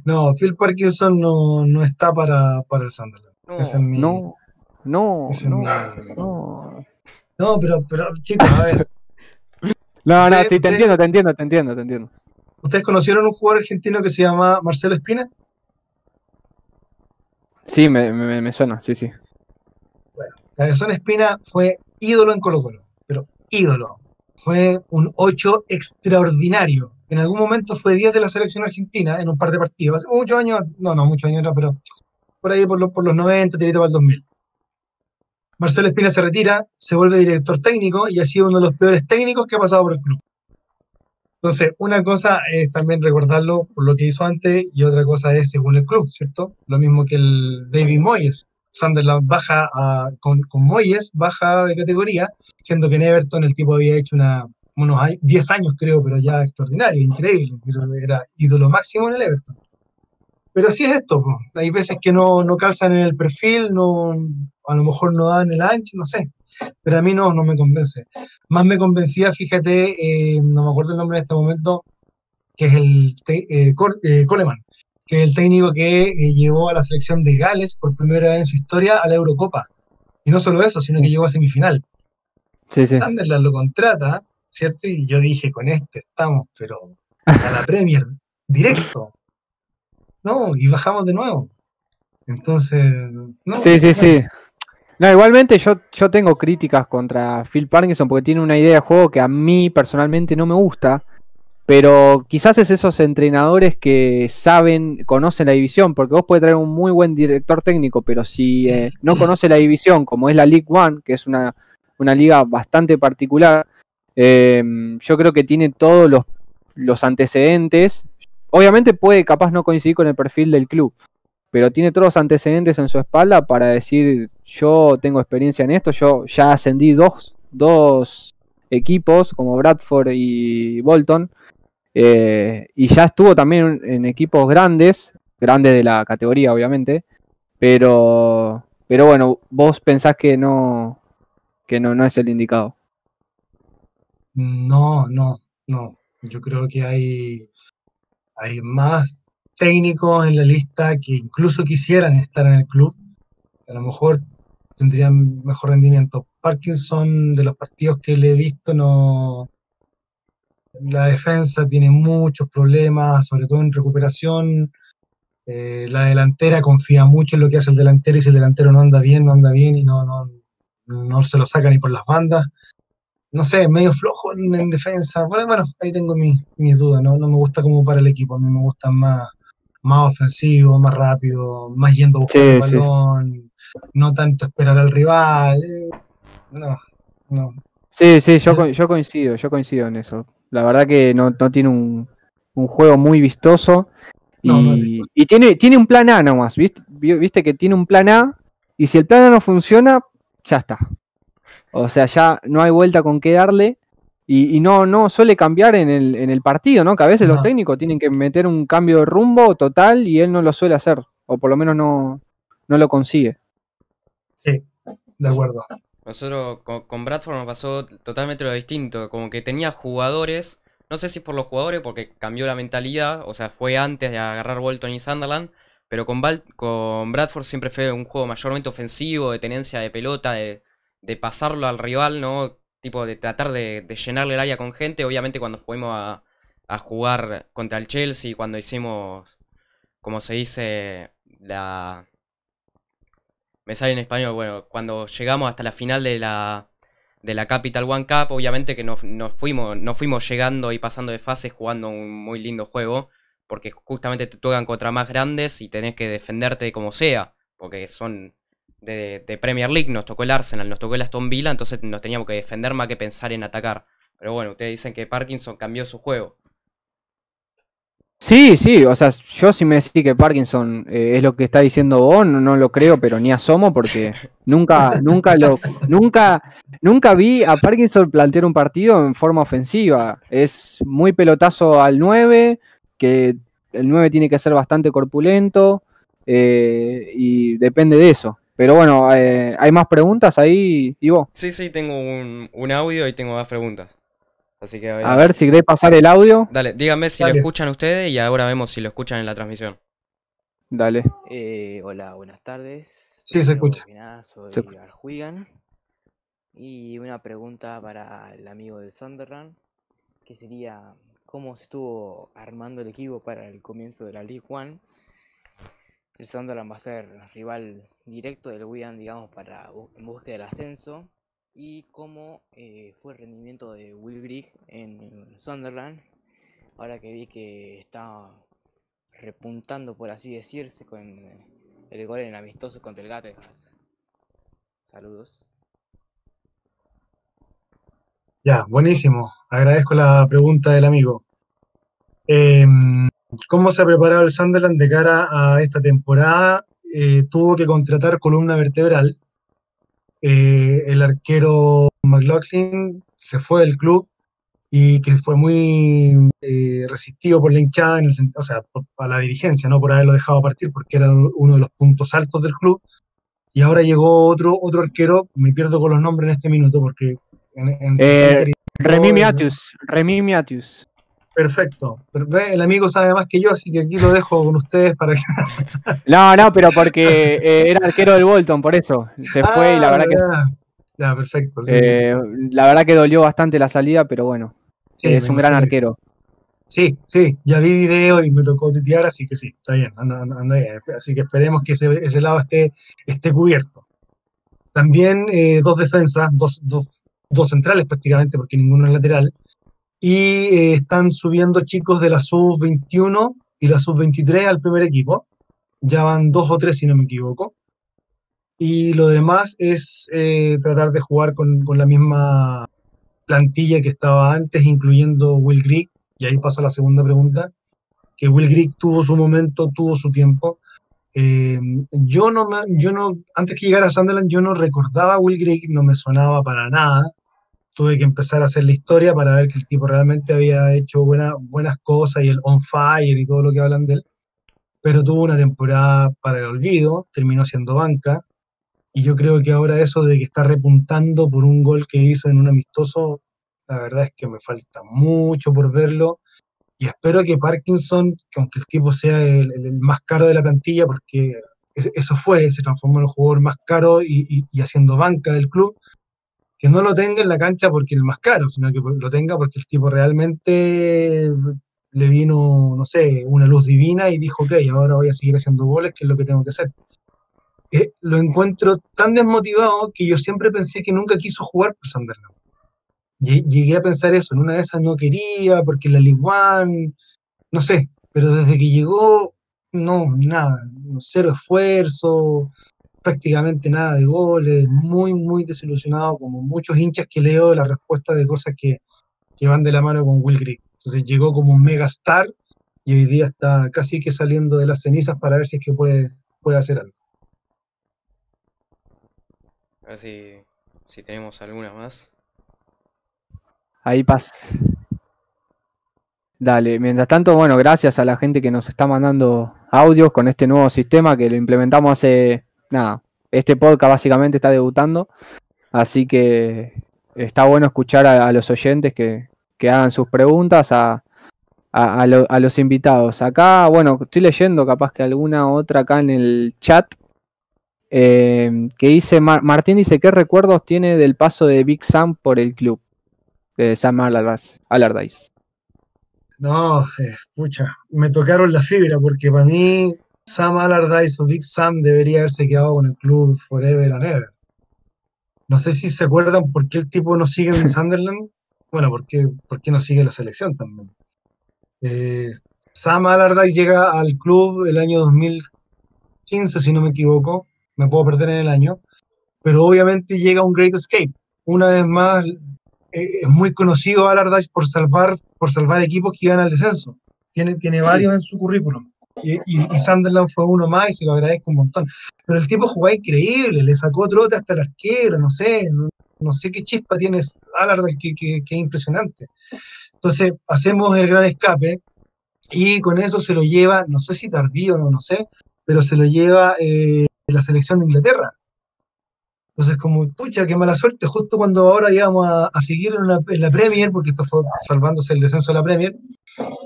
No, Phil Parkinson no, no está para, para el Sunderland. No, Ese es mi- No, no, no, mi- no. No, pero, pero chicos, a ver, No, no, sí, te entiendo, te entiendo, te entiendo, te entiendo. ¿ustedes conocieron un jugador argentino que se llama Marcelo Espina? Sí, me, me, me suena, sí, sí. Cabezón Espina fue ídolo en Colo Colo, pero ídolo. Fue un 8 extraordinario. En algún momento fue 10 de la selección argentina en un par de partidos. Hace muchos años, no, no, muchos años atrás, pero por ahí por, los- por los 90, tirito para el 2000. Marcelo Espina se retira, se vuelve director técnico y ha sido uno de los peores técnicos que ha pasado por el club. Entonces, una cosa es también recordarlo por lo que hizo antes y otra cosa es según el club, ¿cierto? Lo mismo que el David Moyes. Sunderland baja a- con, con Moyes, baja de categoría, siendo que en Everton el tipo había hecho una, unos ai- 10 años, creo, pero ya extraordinario, increíble. Era ídolo máximo en el Everton. Pero así es esto, hay veces que no, no calzan en el perfil, no, a lo mejor no dan el ancho, no sé. Pero a mí no, no me convence. Más me convencía, fíjate, eh, no me acuerdo el nombre en este momento, que es el eh, eh, Coleman, que es el técnico que llevó a la selección de Gales por primera vez en su historia a la Eurocopa. Y no solo eso, sino que llegó a semifinal. Sí, sí. Sunderland lo contrata, ¿cierto? Y yo dije, con este estamos, pero a la Premier, directo. No, y bajamos de nuevo. Entonces, no. Sí, sí, sí. No, igualmente yo, yo tengo críticas contra Phil Parkinson porque tiene una idea de juego que a mí personalmente no me gusta, pero quizás es esos entrenadores que saben, conocen la división, porque vos puedes traer un muy buen director técnico, pero si eh, no conoce la división, como es la League One, que es una, una liga bastante particular, eh, yo creo que tiene todos los, los antecedentes. Obviamente puede capaz no coincidir con el perfil del club, pero tiene todos los antecedentes en su espalda para decir, yo tengo experiencia en esto, yo ya ascendí dos, dos equipos como Bradford y Bolton, eh, y ya estuvo también en equipos grandes, grandes de la categoría obviamente, pero, pero bueno, vos pensás que no, que no, no es el indicado. No, no, no. Yo creo que hay, hay más técnicos en la lista que incluso quisieran estar en el club. A lo mejor tendrían mejor rendimiento. Parkinson, de los partidos que le he visto, no. La defensa tiene muchos problemas, sobre todo en recuperación. Eh, la delantera confía mucho en lo que hace el delantero y si el delantero no anda bien, no anda bien y no, no, no se lo saca ni por las bandas no sé, medio flojo en, en defensa. Bueno, bueno, ahí tengo mis, mis dudas, ¿no? No me gusta como para el equipo, a mí me gusta más, más ofensivo, más rápido, más yendo a buscar Sí, el sí. No tanto esperar al rival. eh, No, no. Sí, sí, yo, yo coincido, yo coincido en eso. La verdad que no, no tiene un, un juego muy vistoso. Y, No, no es vistoso. y tiene, tiene un plan A nomás, ¿viste? Vi- Viste que tiene un plan A, y si el plan A no funciona, ya está. O sea, ya no hay vuelta con qué darle. Y, y no, no suele cambiar en el, en el partido, ¿no? Que a veces los técnicos tienen que meter un cambio de rumbo total y él no lo suele hacer. O por lo menos no, no lo consigue. Sí, de acuerdo. Nosotros con, Bradford nos pasó totalmente lo distinto, como que tenía jugadores, no sé si por los jugadores, porque cambió la mentalidad, o sea, fue antes de agarrar Bolton y Sunderland, pero con, con Bradford siempre fue un juego mayormente ofensivo, de tenencia de pelota, de, de pasarlo al rival, ¿no? Tipo de tratar de, de llenarle el área con gente, obviamente cuando fuimos a, a jugar contra el Chelsea, cuando hicimos, como se dice, la... Me sale en español, bueno, cuando llegamos hasta la final de la, de la Capital One Cup, obviamente que nos, fuimos, nos fuimos llegando y pasando de fases jugando un muy lindo juego, porque justamente te tocan contra más grandes y tenés que defenderte como sea, porque son de, de, Premier League, nos tocó el Arsenal, nos tocó el Aston Villa, entonces nos teníamos que defender más que pensar en atacar. Pero bueno, ustedes dicen que Parkinson cambió su juego. Sí, sí, o sea, yo sí me decís que Parkinson eh, es lo que está diciendo vos, no, lo creo, pero ni asomo porque nunca, nunca lo, nunca, nunca vi a Parkinson plantear un partido en forma ofensiva. Es muy pelotazo al 9, que el 9 tiene que ser bastante corpulento eh, y depende de eso. Pero bueno, eh, ¿hay más preguntas ahí, Ivo? Sí, sí, tengo un, un audio y tengo más preguntas. A, ver. si querés pasar el audio. Dale, díganme si lo escuchan ustedes y ahora vemos si lo escuchan en la transmisión. Dale. Eh, hola, buenas tardes. Sí, se escucha. Soy Arjuigan. Y una pregunta para el amigo del Sunderland, que sería cómo se estuvo armando el equipo para el comienzo de la League One. El Sunderland va a ser rival directo del Wigan, digamos, para en búsqueda del ascenso y cómo eh, fue el rendimiento de Will en Sunderland, ahora que vi que está repuntando, por así decirse, con eh, el gol en amistoso contra el Gattegas. Saludos. Ya, buenísimo. Agradezco la pregunta del amigo. Em, ¿Cómo se ha preparado el Sunderland de cara a esta temporada? Eh, tuvo que contratar columna vertebral eh, el arquero McLaughlin se fue del club y que fue muy eh, resistido por la hinchada, en el, o sea, a la dirigencia, no por haberlo dejado partir, porque era uno de los puntos altos del club. Y ahora llegó otro, otro arquero, me pierdo con los nombres en este minuto, porque... En, eh, Remy Miatius, Remy Miatius. Perfecto. El amigo sabe más que yo, así que aquí lo dejo con ustedes para que. No, no, pero porque eh, era arquero del Bolton, por eso. Se fue y la verdad que. Ah, ya, perfecto. Eh, la verdad que dolió bastante la salida, pero bueno. es un gran arquero. Sí, sí, ya vi video y me tocó tuitear, así que sí, está bien, anda, bien. Así que esperemos que ese, ese lado esté, esté cubierto. También eh, dos defensas, dos, dos, dos centrales prácticamente, porque ninguno es lateral y eh, están subiendo chicos de la sub-21 y la sub-23 al primer equipo. Ya van dos o tres, si no me equivoco. Y lo demás es eh, tratar de jugar con, con, la misma plantilla que estaba antes, incluyendo Will Grigg. Y ahí paso a la segunda pregunta, que Will Grigg tuvo su momento, tuvo su tiempo. Eh, yo no, yo no, antes que llegara a Sunderland, yo no recordaba a Will Grigg, no me sonaba para nada tuve que empezar a hacer la historia para ver que el tipo realmente había hecho buenas buenas cosas y el on fire y todo lo que hablan de él. Pero tuvo una temporada para el olvido, terminó siendo banca. Y yo creo que ahora eso de que está repuntando por un gol que hizo en un amistoso, la verdad es que me falta mucho por verlo. Y espero que Parkinson, que aunque el tipo sea el, más caro de la plantilla, porque eso fue, se transformó en el jugador más caro y haciendo banca del club, que no lo tenga en la cancha porque el más caro, sino que lo tenga porque el tipo realmente le vino, no sé, una luz divina y dijo, ok, ahora voy a seguir haciendo goles, que es lo que tengo que hacer. Eh, lo encuentro tan desmotivado que yo siempre pensé que nunca quiso jugar por Sunderland. Llegué a pensar eso, en una de esas no quería, porque la League One, no sé, pero desde que llegó, no, nada, cero esfuerzo, prácticamente nada de goles, muy, muy desilusionado, como muchos hinchas que leo la respuesta de cosas que, van de la mano con Will Grigg. Entonces llegó como un mega star y hoy día está casi que saliendo de las cenizas para ver si es que puede, puede hacer algo. A ver si, si tenemos alguna más. Ahí pasa. Dale, mientras tanto, bueno, gracias a la gente que nos está mandando audios con este nuevo sistema que lo implementamos hace nada, este podcast básicamente está debutando, así que está bueno escuchar a, los oyentes que, hagan sus preguntas a, los invitados. Acá, bueno, estoy leyendo capaz que alguna otra acá en el chat. Eh, que dice, Martín dice, ¿qué recuerdos tiene del paso de Big Sam por el club? De Sam Allardyce. No, escucha, me tocaron la fibra porque para mí Sam Allardyce o Big Sam debería haberse quedado con el club forever and ever. No sé si se acuerdan por qué el tipo no sigue en Sunderland. Bueno, ¿por qué, por qué no sigue la selección también? Eh, Sam Allardyce llega al club el año 2015, si no me equivoco. Me puedo perder en el año. Pero obviamente llega un Great Escape. Una vez más, eh, es muy conocido Allardyce por salvar, por salvar equipos que iban al descenso. Tiene, tiene varios en su currículum. Y, y, Sunderland fue uno más y se lo agradezco un montón. Pero el tipo jugaba increíble, le sacó trote hasta el arquero, no sé, no, sé qué chispa tienes Allardyce, que, que, que, es impresionante. Entonces, hacemos el gran escape y con eso se lo lleva, no sé si tardío, no, no sé, pero se lo lleva eh, la selección de Inglaterra. Entonces, como, pucha, qué mala suerte, justo cuando ahora íbamos a, seguir en, la Premier, porque esto fue salvándose el descenso de la Premier,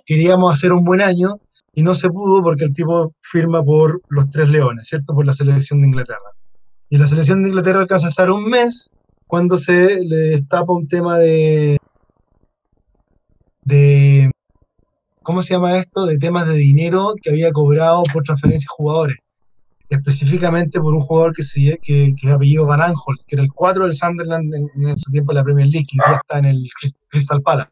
queríamos hacer un buen año y no se pudo porque el tipo firma por los Tres Leones, ¿cierto? Por la selección de Inglaterra. Y la selección de Inglaterra alcanza a estar un mes cuando se le destapa un tema de, de, ¿cómo se llama esto? De temas de dinero que había cobrado por transferencias de jugadores específicamente por un jugador que, se, que, que apellido Van Aanholt, que era el 4 del Sunderland en, ese tiempo en la Premier League, y ya está en el Crystal Palace.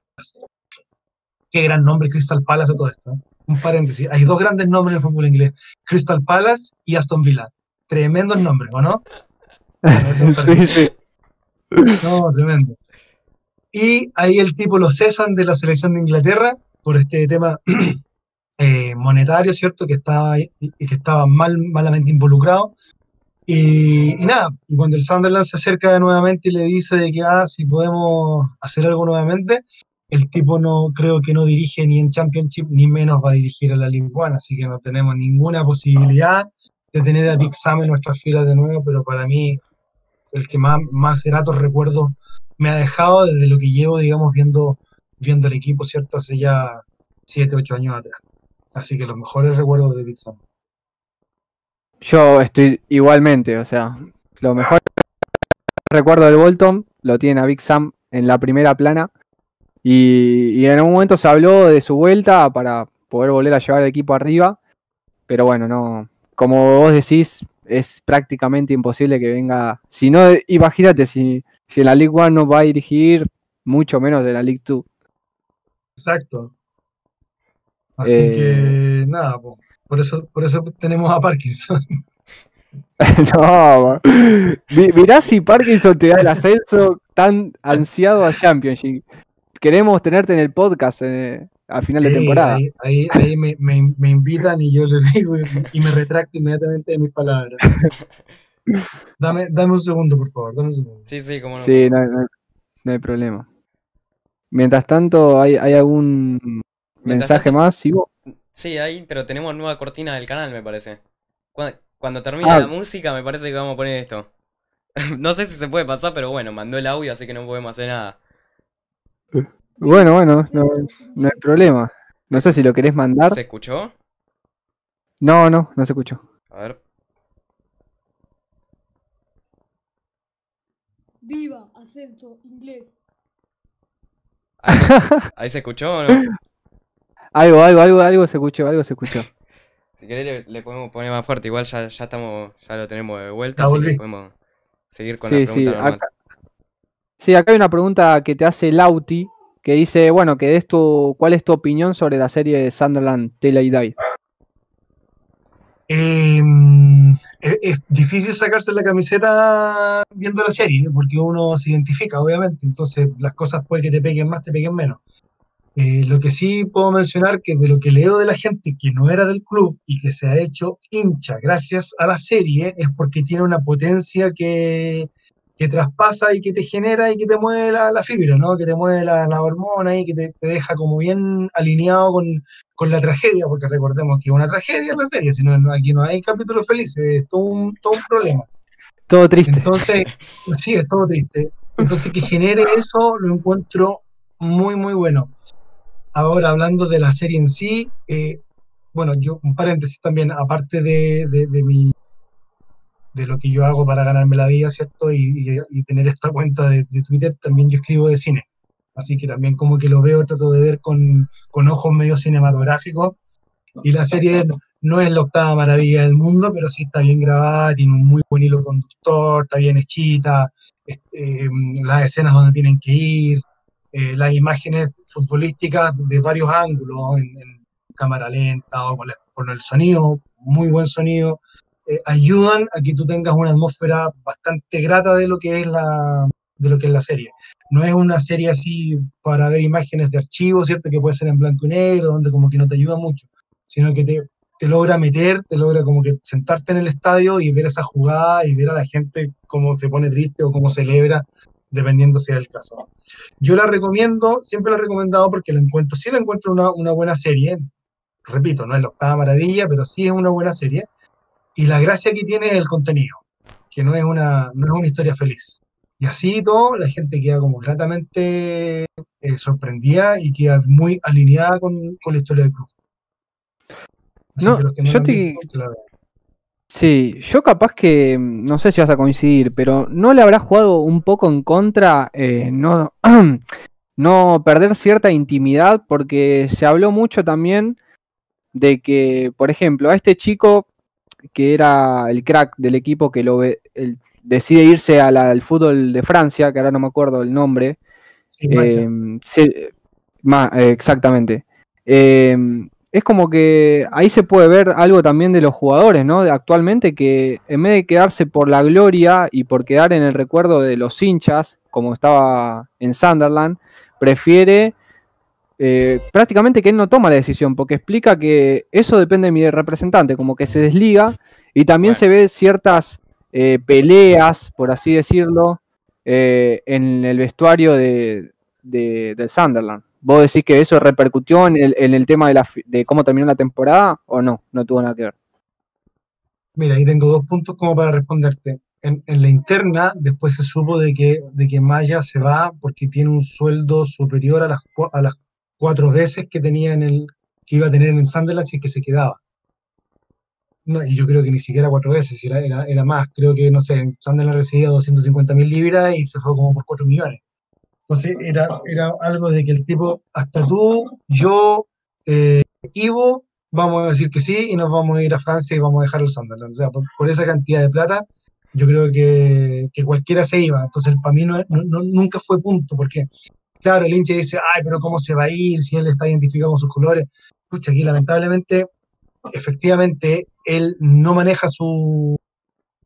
Qué gran nombre Crystal Palace de todo esto. ¿eh? Un paréntesis. Hay dos grandes nombres en el fútbol inglés: Crystal Palace y Aston Villa. Tremendos nombres, ¿o no? sí, sí. No, tremendo. Y ahí el tipo lo cesan de la selección de Inglaterra por este tema eh, monetario, ¿cierto? Que estaba, y, que estaba mal, malamente involucrado. Y, nada, y cuando el Sunderland se acerca nuevamente y le dice de que, ah, si podemos hacer algo nuevamente, el tipo no, creo que no dirige ni en Championship, ni menos va a dirigir a la League One, así que no tenemos ninguna posibilidad de tener a Big Sam en nuestras filas de nuevo, pero para mí, el que más, más gratos recuerdos me ha dejado desde lo que llevo, digamos, viendo, viendo el equipo, ¿cierto? Hace ya 7, 8 años atrás. Así que los mejores recuerdos de Big Sam. Yo estoy igualmente, o sea, lo mejor recuerdo del Bolton lo tiene a Big Sam en la primera plana. Y, en un momento se habló de su vuelta para poder volver a llevar el equipo arriba. Pero bueno, no. Como vos decís, es prácticamente imposible que venga. Si no, imagínate, si, si en la League One no va a dirigir, mucho menos de la League 2. Exacto. Así que eh, nada, por eso, por eso tenemos a Parkinson. no, mirá si Parkinson te da el ascenso tan ansiado a Championship. Queremos tenerte en el podcast eh, a final de temporada. Ahí, ahí, me, me, invitan y yo les digo y, me retracto inmediatamente de mis palabras. Dame, dame un segundo, por favor. Dame un segundo. Sí, sí, como no. Sí, no, hay problema. Mientras tanto, ¿hay, hay algún ¿Mensaje más, sigo? Sí, ahí, pero tenemos nueva cortina del canal, me parece. Cuando, termine ah. la música, me parece que vamos a poner esto. no sé si se puede pasar, pero bueno, mandó el audio, así que no podemos hacer nada. Bueno, bueno, no, hay problema. No sé si lo querés mandar. ¿Se escuchó? No, no, no se escuchó. A ver. Viva, acento, inglés. ¿Ahí, se escuchó o no? Algo, algo, algo, algo se escuchó, algo se escuchó. Si querés le, podemos poner más fuerte, igual ya, ya estamos, ya lo tenemos de vuelta, así que podemos seguir con la pregunta sí, normal. Acá, sí, acá hay una pregunta que te hace Lauti, que dice, bueno, que es tu, ¿cuál es tu opinión sobre la serie de Sunderland, Tell y Die? Em, es, es, difícil sacarse la camiseta viendo la serie, porque uno se identifica, obviamente, entonces las cosas puede que te peguen más, te peguen menos. Eh, lo que sí puedo mencionar que de lo que leo de la gente que no era del club y que se ha hecho hincha gracias a la serie es porque tiene una potencia que, que traspasa y que te genera y que te mueve la, fibra, ¿no? Que te mueve la, hormona y que te, deja como bien alineado con, con, la tragedia, porque recordemos que es una tragedia en la serie, si no, aquí no hay capítulos felices, es todo un, todo un problema. Todo triste. Entonces, sí, es todo triste. Entonces, que genere eso lo encuentro muy, muy bueno. Ahora, hablando de la serie en sí, eh, bueno, yo, un paréntesis también, aparte de, de, mi, de lo que yo hago para ganarme la vida, ¿cierto? Y, tener esta cuenta de, Twitter, también yo escribo de cine. Así que también como que lo veo, trato de ver con, con ojos medio cinematográficos. Y la serie no es la octava maravilla del mundo, pero sí está bien grabada, tiene un muy buen hilo conductor, está bien hechita, este, las escenas donde tienen que ir, eh, las imágenes futbolísticas de varios ángulos, en, cámara lenta o con, el sonido, muy buen sonido, eh, ayudan a que tú tengas una atmósfera bastante grata de lo que es la, de lo que es la serie. No es una serie así para ver imágenes de archivo, ¿cierto? Que puede ser en blanco y negro, donde como que no te ayuda mucho, sino que te, te logra meter, te logra como que sentarte en el estadio y ver esa jugada y ver a la gente cómo se pone triste o cómo celebra, dependiendo si es el caso. Yo la recomiendo, siempre la he recomendado porque la encuentro, sí la encuentro una, una buena serie, repito, no es la octava maravilla, pero sí es una buena serie, y la gracia que tiene es el contenido, que no es una, no es una historia feliz. Y así todo, la gente queda como gratamente eh, sorprendida y queda muy alineada con, con la historia del club. no, yo te... Sí, yo capaz que, no sé si vas a coincidir, pero ¿no le habrá jugado un poco en contra eh, no, no perder cierta intimidad? Porque se habló mucho también de que, por ejemplo, a este chico que era el crack del equipo que lo el, decide irse al fútbol de Francia, que ahora no me acuerdo el nombre. Em, exactamente. Em, es como que ahí se puede ver algo también de los jugadores, ¿no? De actualmente que en vez de quedarse por la gloria y por quedar en el recuerdo de los hinchas, como estaba en Sunderland, prefiere eh, prácticamente que él no toma la decisión, porque explica que eso depende de mi representante, como que se desliga y también se ve ciertas eh, peleas, por así decirlo, eh, en el vestuario de, del Sunderland. ¿Vos decís que eso repercutió en el, en el tema de, la, de cómo terminó la temporada o no? No tuvo nada que ver. Mira, ahí tengo dos puntos como para responderte. En, la interna, después se supo de que, de que Maya se va porque tiene un sueldo superior a las, a las cuatro veces que tenía en el que iba a tener en Sunderland si es que se quedaba. No, y yo creo que ni siquiera cuatro veces, era, era, más. Creo que, no sé, Sunderland recibía 250 mil libras y se fue como por 4 millones. Entonces era, era algo de que el tipo, hasta tú, yo, eh, Ivo, vamos a decir que sí y nos vamos a ir a Francia y vamos a dejar el Sunderland. O sea, por, esa cantidad de plata, yo creo que, que cualquiera se iba. Entonces, para mí no, nunca fue punto, porque, claro, el hincha dice, ay, pero ¿cómo se va a ir si él está identificado con sus colores? Escucha, aquí lamentablemente efectivamente él no maneja su,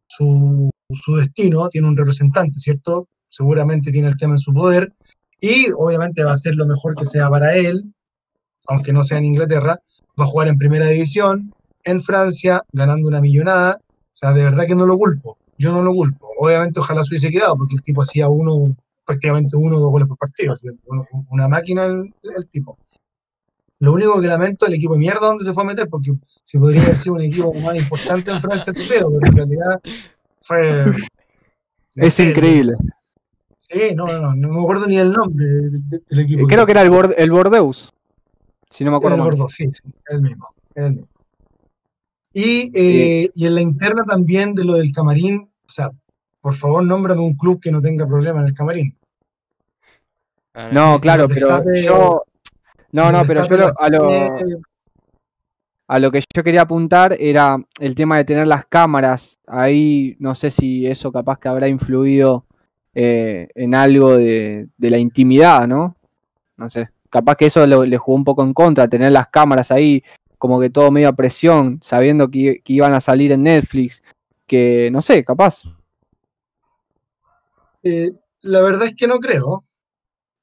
su, destino, tiene un representante, ¿cierto? Seguramente tiene el tema en su poder y obviamente va a ser lo mejor que sea para él, aunque no sea en Inglaterra, va a jugar en primera división, en Francia, ganando una millonada, o sea, de verdad que no lo culpo, yo no lo culpo, obviamente ojalá se hubiese quedado, porque el tipo hacía uno, prácticamente uno o dos goles por partido, una máquina el tipo. Lo único que lamento es el equipo de mierda donde se fue a meter, porque si podría haber sido un equipo más importante en Francia, pero en realidad fue. Es increíble. Sí, no, no, no, me acuerdo ni el nombre del, equipo. Creo que era el, el Bordeaux, si no me acuerdo. El Bordeaux, sí, sí, el mismo, el mismo. Y, eh, y en la interna también de lo del camarín, o sea, por favor, nómbrame un club que no tenga problema en el camarín. No, claro, pero yo, no, no, pero yo a lo, a lo que yo quería apuntar era el tema de tener las cámaras. Ahí no sé si eso capaz que habrá influido eh, en algo de, la intimidad, ¿no? No sé. Capaz que eso le jugó un poco en contra, tener las cámaras ahí, como que todo medio a presión, sabiendo que, iban a salir en Netflix, que no sé, capaz. Eh, la verdad es que no creo.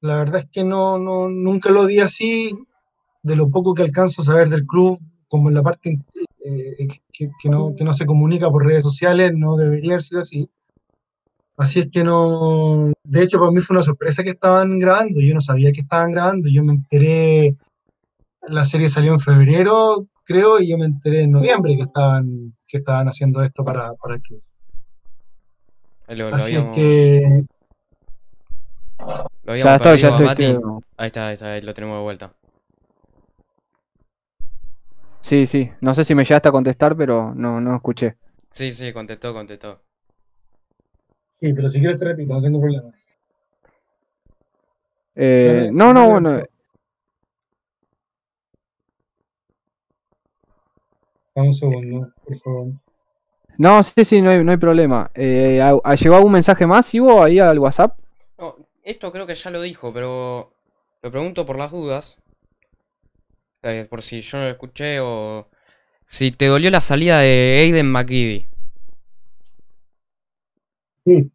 La verdad es que no, no, nunca lo di así, de lo poco que alcanzo a saber del club, como en la parte eh, que, no, que no se comunica por redes sociales, no debería ser así. Así es que no, de hecho para mí fue una sorpresa que estaban grabando, yo no sabía que estaban grabando, yo me enteré, la serie salió en febrero, creo, y yo me enteré en noviembre que estaban, que estaban haciendo esto para, para el club. Así es que lo habíamos perdido Mati. Ahí está, ahí está, ahí lo tenemos de vuelta. Sí, sí. No sé si me llegaste a contestar, pero no, no escuché. Sí, sí, contestó, contestó. Sí, pero si quieres te repito, no tengo problema. Eh, no, no, bueno. Dame un segundo, por favor. No, sí, sí, no hay, no hay problema. Eh, ¿ha- ha- ¿Llegó algún mensaje más, Ivo, ahí al WhatsApp? Esto creo que ya lo dijo, pero lo pregunto por las dudas. Eh, por si yo no lo escuché o... Si te dolió la salida de Aiden McGiddy. Sí,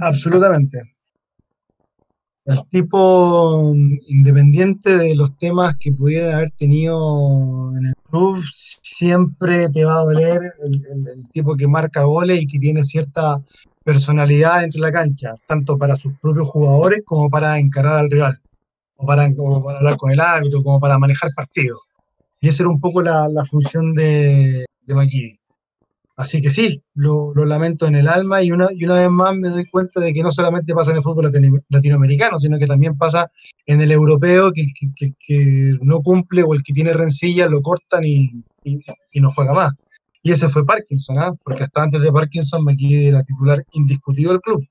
absolutamente. El tipo, mm, independiente de los temas que pudieran haber tenido en el club, siempre te va a doler el, tipo que marca goles y que tiene cierta personalidad dentro de la cancha, tanto para sus propios jugadores como para encarar al rival, o para, hablar con el árbitro, como para manejar partidos. Y esa era un poco la, función de, de. Así que sí, lo, lo lamento en el alma y una, y una vez más me doy cuenta de que no solamente pasa en el fútbol latino- latinoamericano, sino que también pasa en el europeo, que que, que- no cumple o el que tiene rencilla lo cortan y, y- no juega más. Y ese fue Parkinson, ¿ah? porque hasta antes de Parkinson McKee era titular indiscutido del club.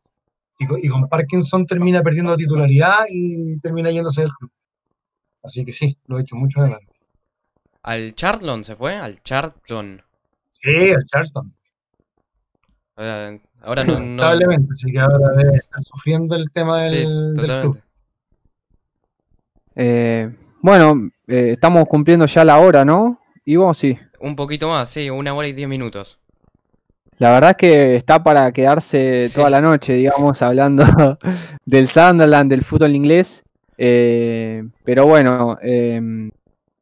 Y, con- Parkinson termina perdiendo titularidad y termina yéndose del club. Así que sí, lo he hecho mucho de. ¿Al Charlton se fue? Al Charlton. Sí, el Charlton. Ahora no... no... Lamentablemente, así que ahora debe estar sufriendo el tema del, Sí, del club. Eh, bueno, eh, estamos cumpliendo ya la hora, ¿no? Ivo, sí. Un poquito más, sí, una hora y diez minutos. La verdad es que está para quedarse Sí. toda la noche, digamos, hablando del Sunderland, del fútbol inglés. Eh, pero bueno, eh,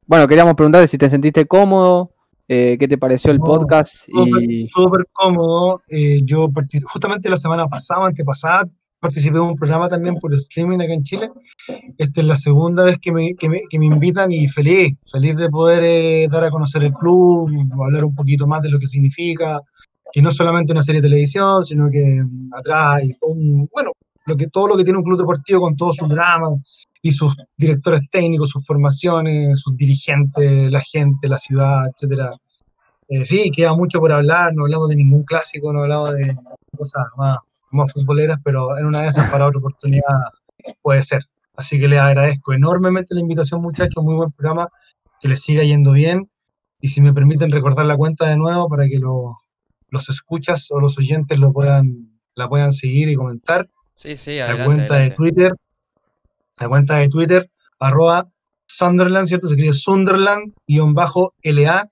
bueno, queríamos preguntarte si te sentiste cómodo, eh, qué te pareció el No, podcast Súper y súper cómodo. eh, yo justamente la semana pasada, antepasada, participé de un programa también por streaming acá en Chile. Esta es la segunda vez que me, que me, que me invitan y feliz, feliz de poder eh, dar a conocer el club, hablar un poquito más de lo que significa, que no es solamente una serie de televisión, sino que mm, atrás hay todo un- bueno, lo que, todo lo que tiene un club deportivo con todos sus dramas y sus directores técnicos, sus formaciones, sus dirigentes, la gente, la ciudad, etcétera. Eh, sí, queda mucho por hablar, no hablamos de ningún clásico, no hablamos de cosas más, más futboleras, pero en una de esas para otra oportunidad puede ser. Así que les agradezco enormemente la invitación, muchachos, muy buen programa, que les siga yendo bien. Y si me permiten recordar la cuenta de nuevo para que lo- los escuchas o los oyentes lo puedan, la puedan seguir y comentar. Sí, sí, La adelante, cuenta adelante. de Twitter, la cuenta de Twitter, arroba Sunderland, ¿cierto? Se escribe Sunderland-LA,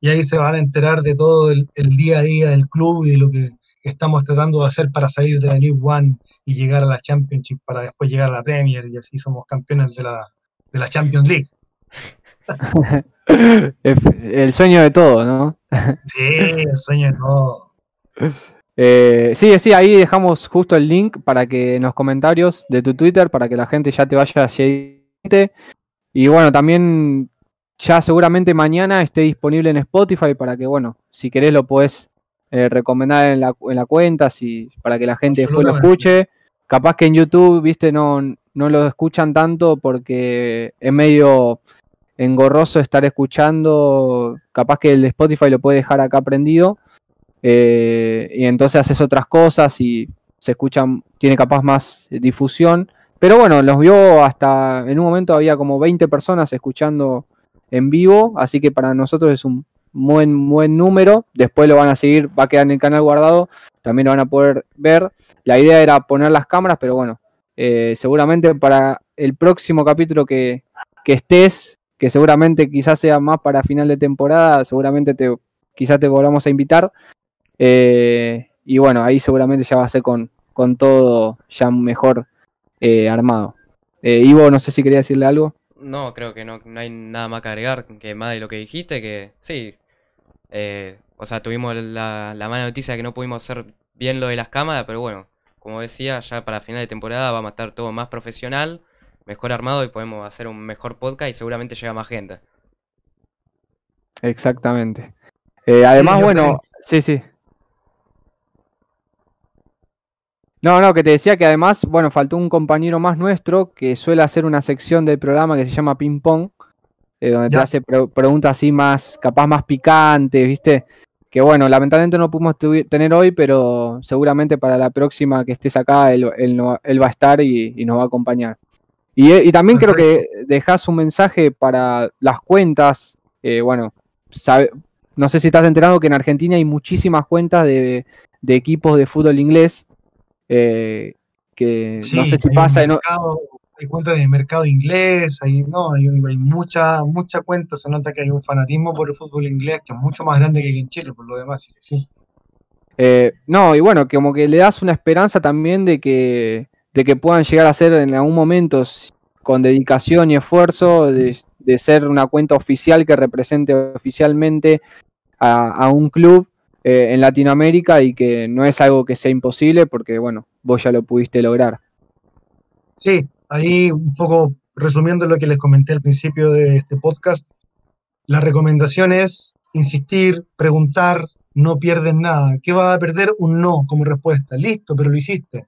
y ahí se van a enterar de todo el, el día a día del club y de lo que estamos tratando de hacer para salir de la League One y llegar a la Championship, para después llegar a la Premier, y así somos campeones de la, de la Champions League. el sueño de todo, ¿no? Sí, el sueño de todo. Eh, sí, sí, ahí dejamos justo el link para que en los comentarios de tu Twitter, para que la gente ya te vaya siguiente. Y bueno, también ya seguramente mañana esté disponible en Spotify para que, bueno, si querés lo podés eh, recomendar en la, en la cuenta, si, para que la gente después lo escuche. Capaz que en YouTube, viste, no, no lo escuchan tanto porque es medio engorroso estar escuchando. Capaz que el Spotify lo puede dejar acá prendido. Eh, y entonces haces otras cosas y se escuchan, tiene capaz más difusión. Pero bueno, los vio hasta, en un momento había como 20 personas escuchando en vivo, así que para nosotros es un buen, buen número. Después lo van a seguir, va a quedar en el canal guardado, también lo van a poder ver. La idea era poner las cámaras, pero bueno, eh, seguramente para el próximo capítulo que, que estés, que seguramente quizás sea más para final de temporada, seguramente te, quizás te volvamos a invitar. Eh, y bueno, ahí seguramente ya va a ser con, con todo ya mejor eh, armado. Eh, Ivo, no sé si quería decirle algo. No, creo que no, no hay nada más que agregar que más de lo que dijiste, que sí. eh, o sea, tuvimos la, la mala noticia de que no pudimos hacer bien lo de las cámaras, pero bueno, como decía, ya para final de temporada vamos a estar todo más profesional, mejor armado y podemos hacer un mejor podcast y seguramente llega más gente. Exactamente. Eh, además, bueno, sí, sí. No, no, que te decía que además, bueno, faltó un compañero más nuestro que suele hacer una sección del programa que se llama Ping Pong, eh, donde te hace pre- preguntas así más, capaz más picantes, ¿viste? Que bueno, lamentablemente no pudimos tener hoy, pero seguramente para la próxima que estés acá, él, él no- él va a estar y, y nos va a acompañar. Y, eh, y también creo que dejas un mensaje para las cuentas, eh, bueno, sabe- no sé si estás enterado que en Argentina hay muchísimas cuentas de, equipos de fútbol inglés. Eh, que no sé si pasa. hay cuentas de mercado inglés, hay, no, hay, hay mucha, mucha cuenta. Se nota que hay un fanatismo por el fútbol inglés que es mucho más grande que en Chile, por lo demás, sí. Eh, no, y bueno, como que le das una esperanza también de que, de que puedan llegar a ser en algún momento, con dedicación y esfuerzo, de, ser una cuenta oficial que represente oficialmente a, un club eh, en Latinoamérica y que no es algo que sea imposible porque, bueno, vos ya lo pudiste lograr. Sí, ahí un poco resumiendo lo que les comenté al principio de este podcast, la recomendación es insistir, preguntar, no pierdes nada. ¿Qué vas a perder? Un no como respuesta. Listo, pero lo hiciste.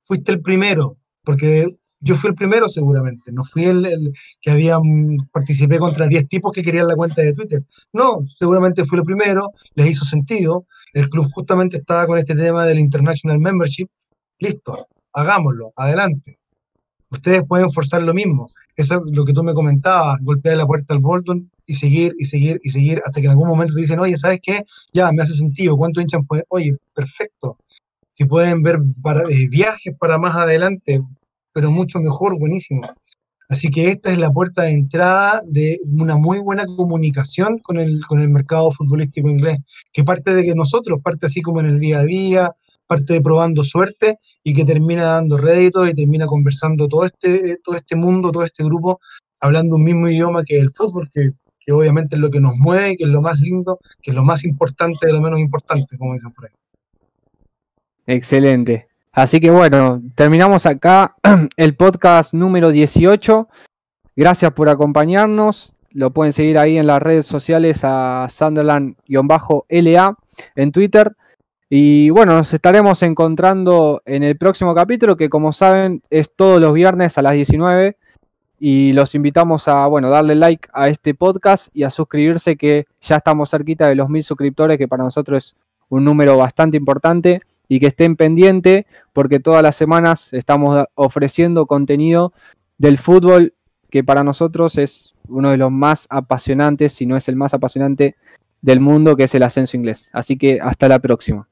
Fuiste el primero, porque yo fui el primero seguramente, no fui el, que había, participé contra 10 tipos que querían la cuenta de Twitter. No, seguramente fui el primero, les hizo sentido. El club justamente estaba con este tema del International Membership. Listo, hagámoslo, adelante. Ustedes pueden forzar lo mismo. Eso es lo que tú me comentabas, golpear la puerta al Bolton y seguir y seguir y seguir hasta que en algún momento te dicen, oye, ¿sabes qué? Ya, me hace sentido. ¿Cuánto hinchan pueden? Oye, perfecto. Si pueden ver para, eh, viajes para más adelante, pero mucho mejor, buenísimo. Así que esta es la puerta de entrada de una muy buena comunicación con el, con el mercado futbolístico inglés, que parte de que nosotros, parte así como en el día a día, parte de probando suerte y que termina dando réditos y termina conversando todo este, todo este mundo, todo este grupo, hablando un mismo idioma que el fútbol, que, que obviamente es lo que nos mueve, que es lo más lindo, que es lo más importante de lo menos importante, como dicen por ahí. Excelente. Así que bueno, terminamos acá el podcast número 18. Gracias por acompañarnos. Lo pueden seguir ahí en las redes sociales a Sunderland-LA en Twitter. Y bueno, nos estaremos encontrando en el próximo capítulo, que como saben es todos los viernes a las 19. Y los invitamos a, bueno, darle like a este podcast y a suscribirse, que ya estamos cerquita de los mil suscriptores, que para nosotros es un número bastante importante. Y que estén pendientes, porque todas las semanas estamos ofreciendo contenido del fútbol, que para nosotros es uno de los más apasionantes, si no es el más apasionante del mundo, que es el ascenso inglés. Así que hasta la próxima.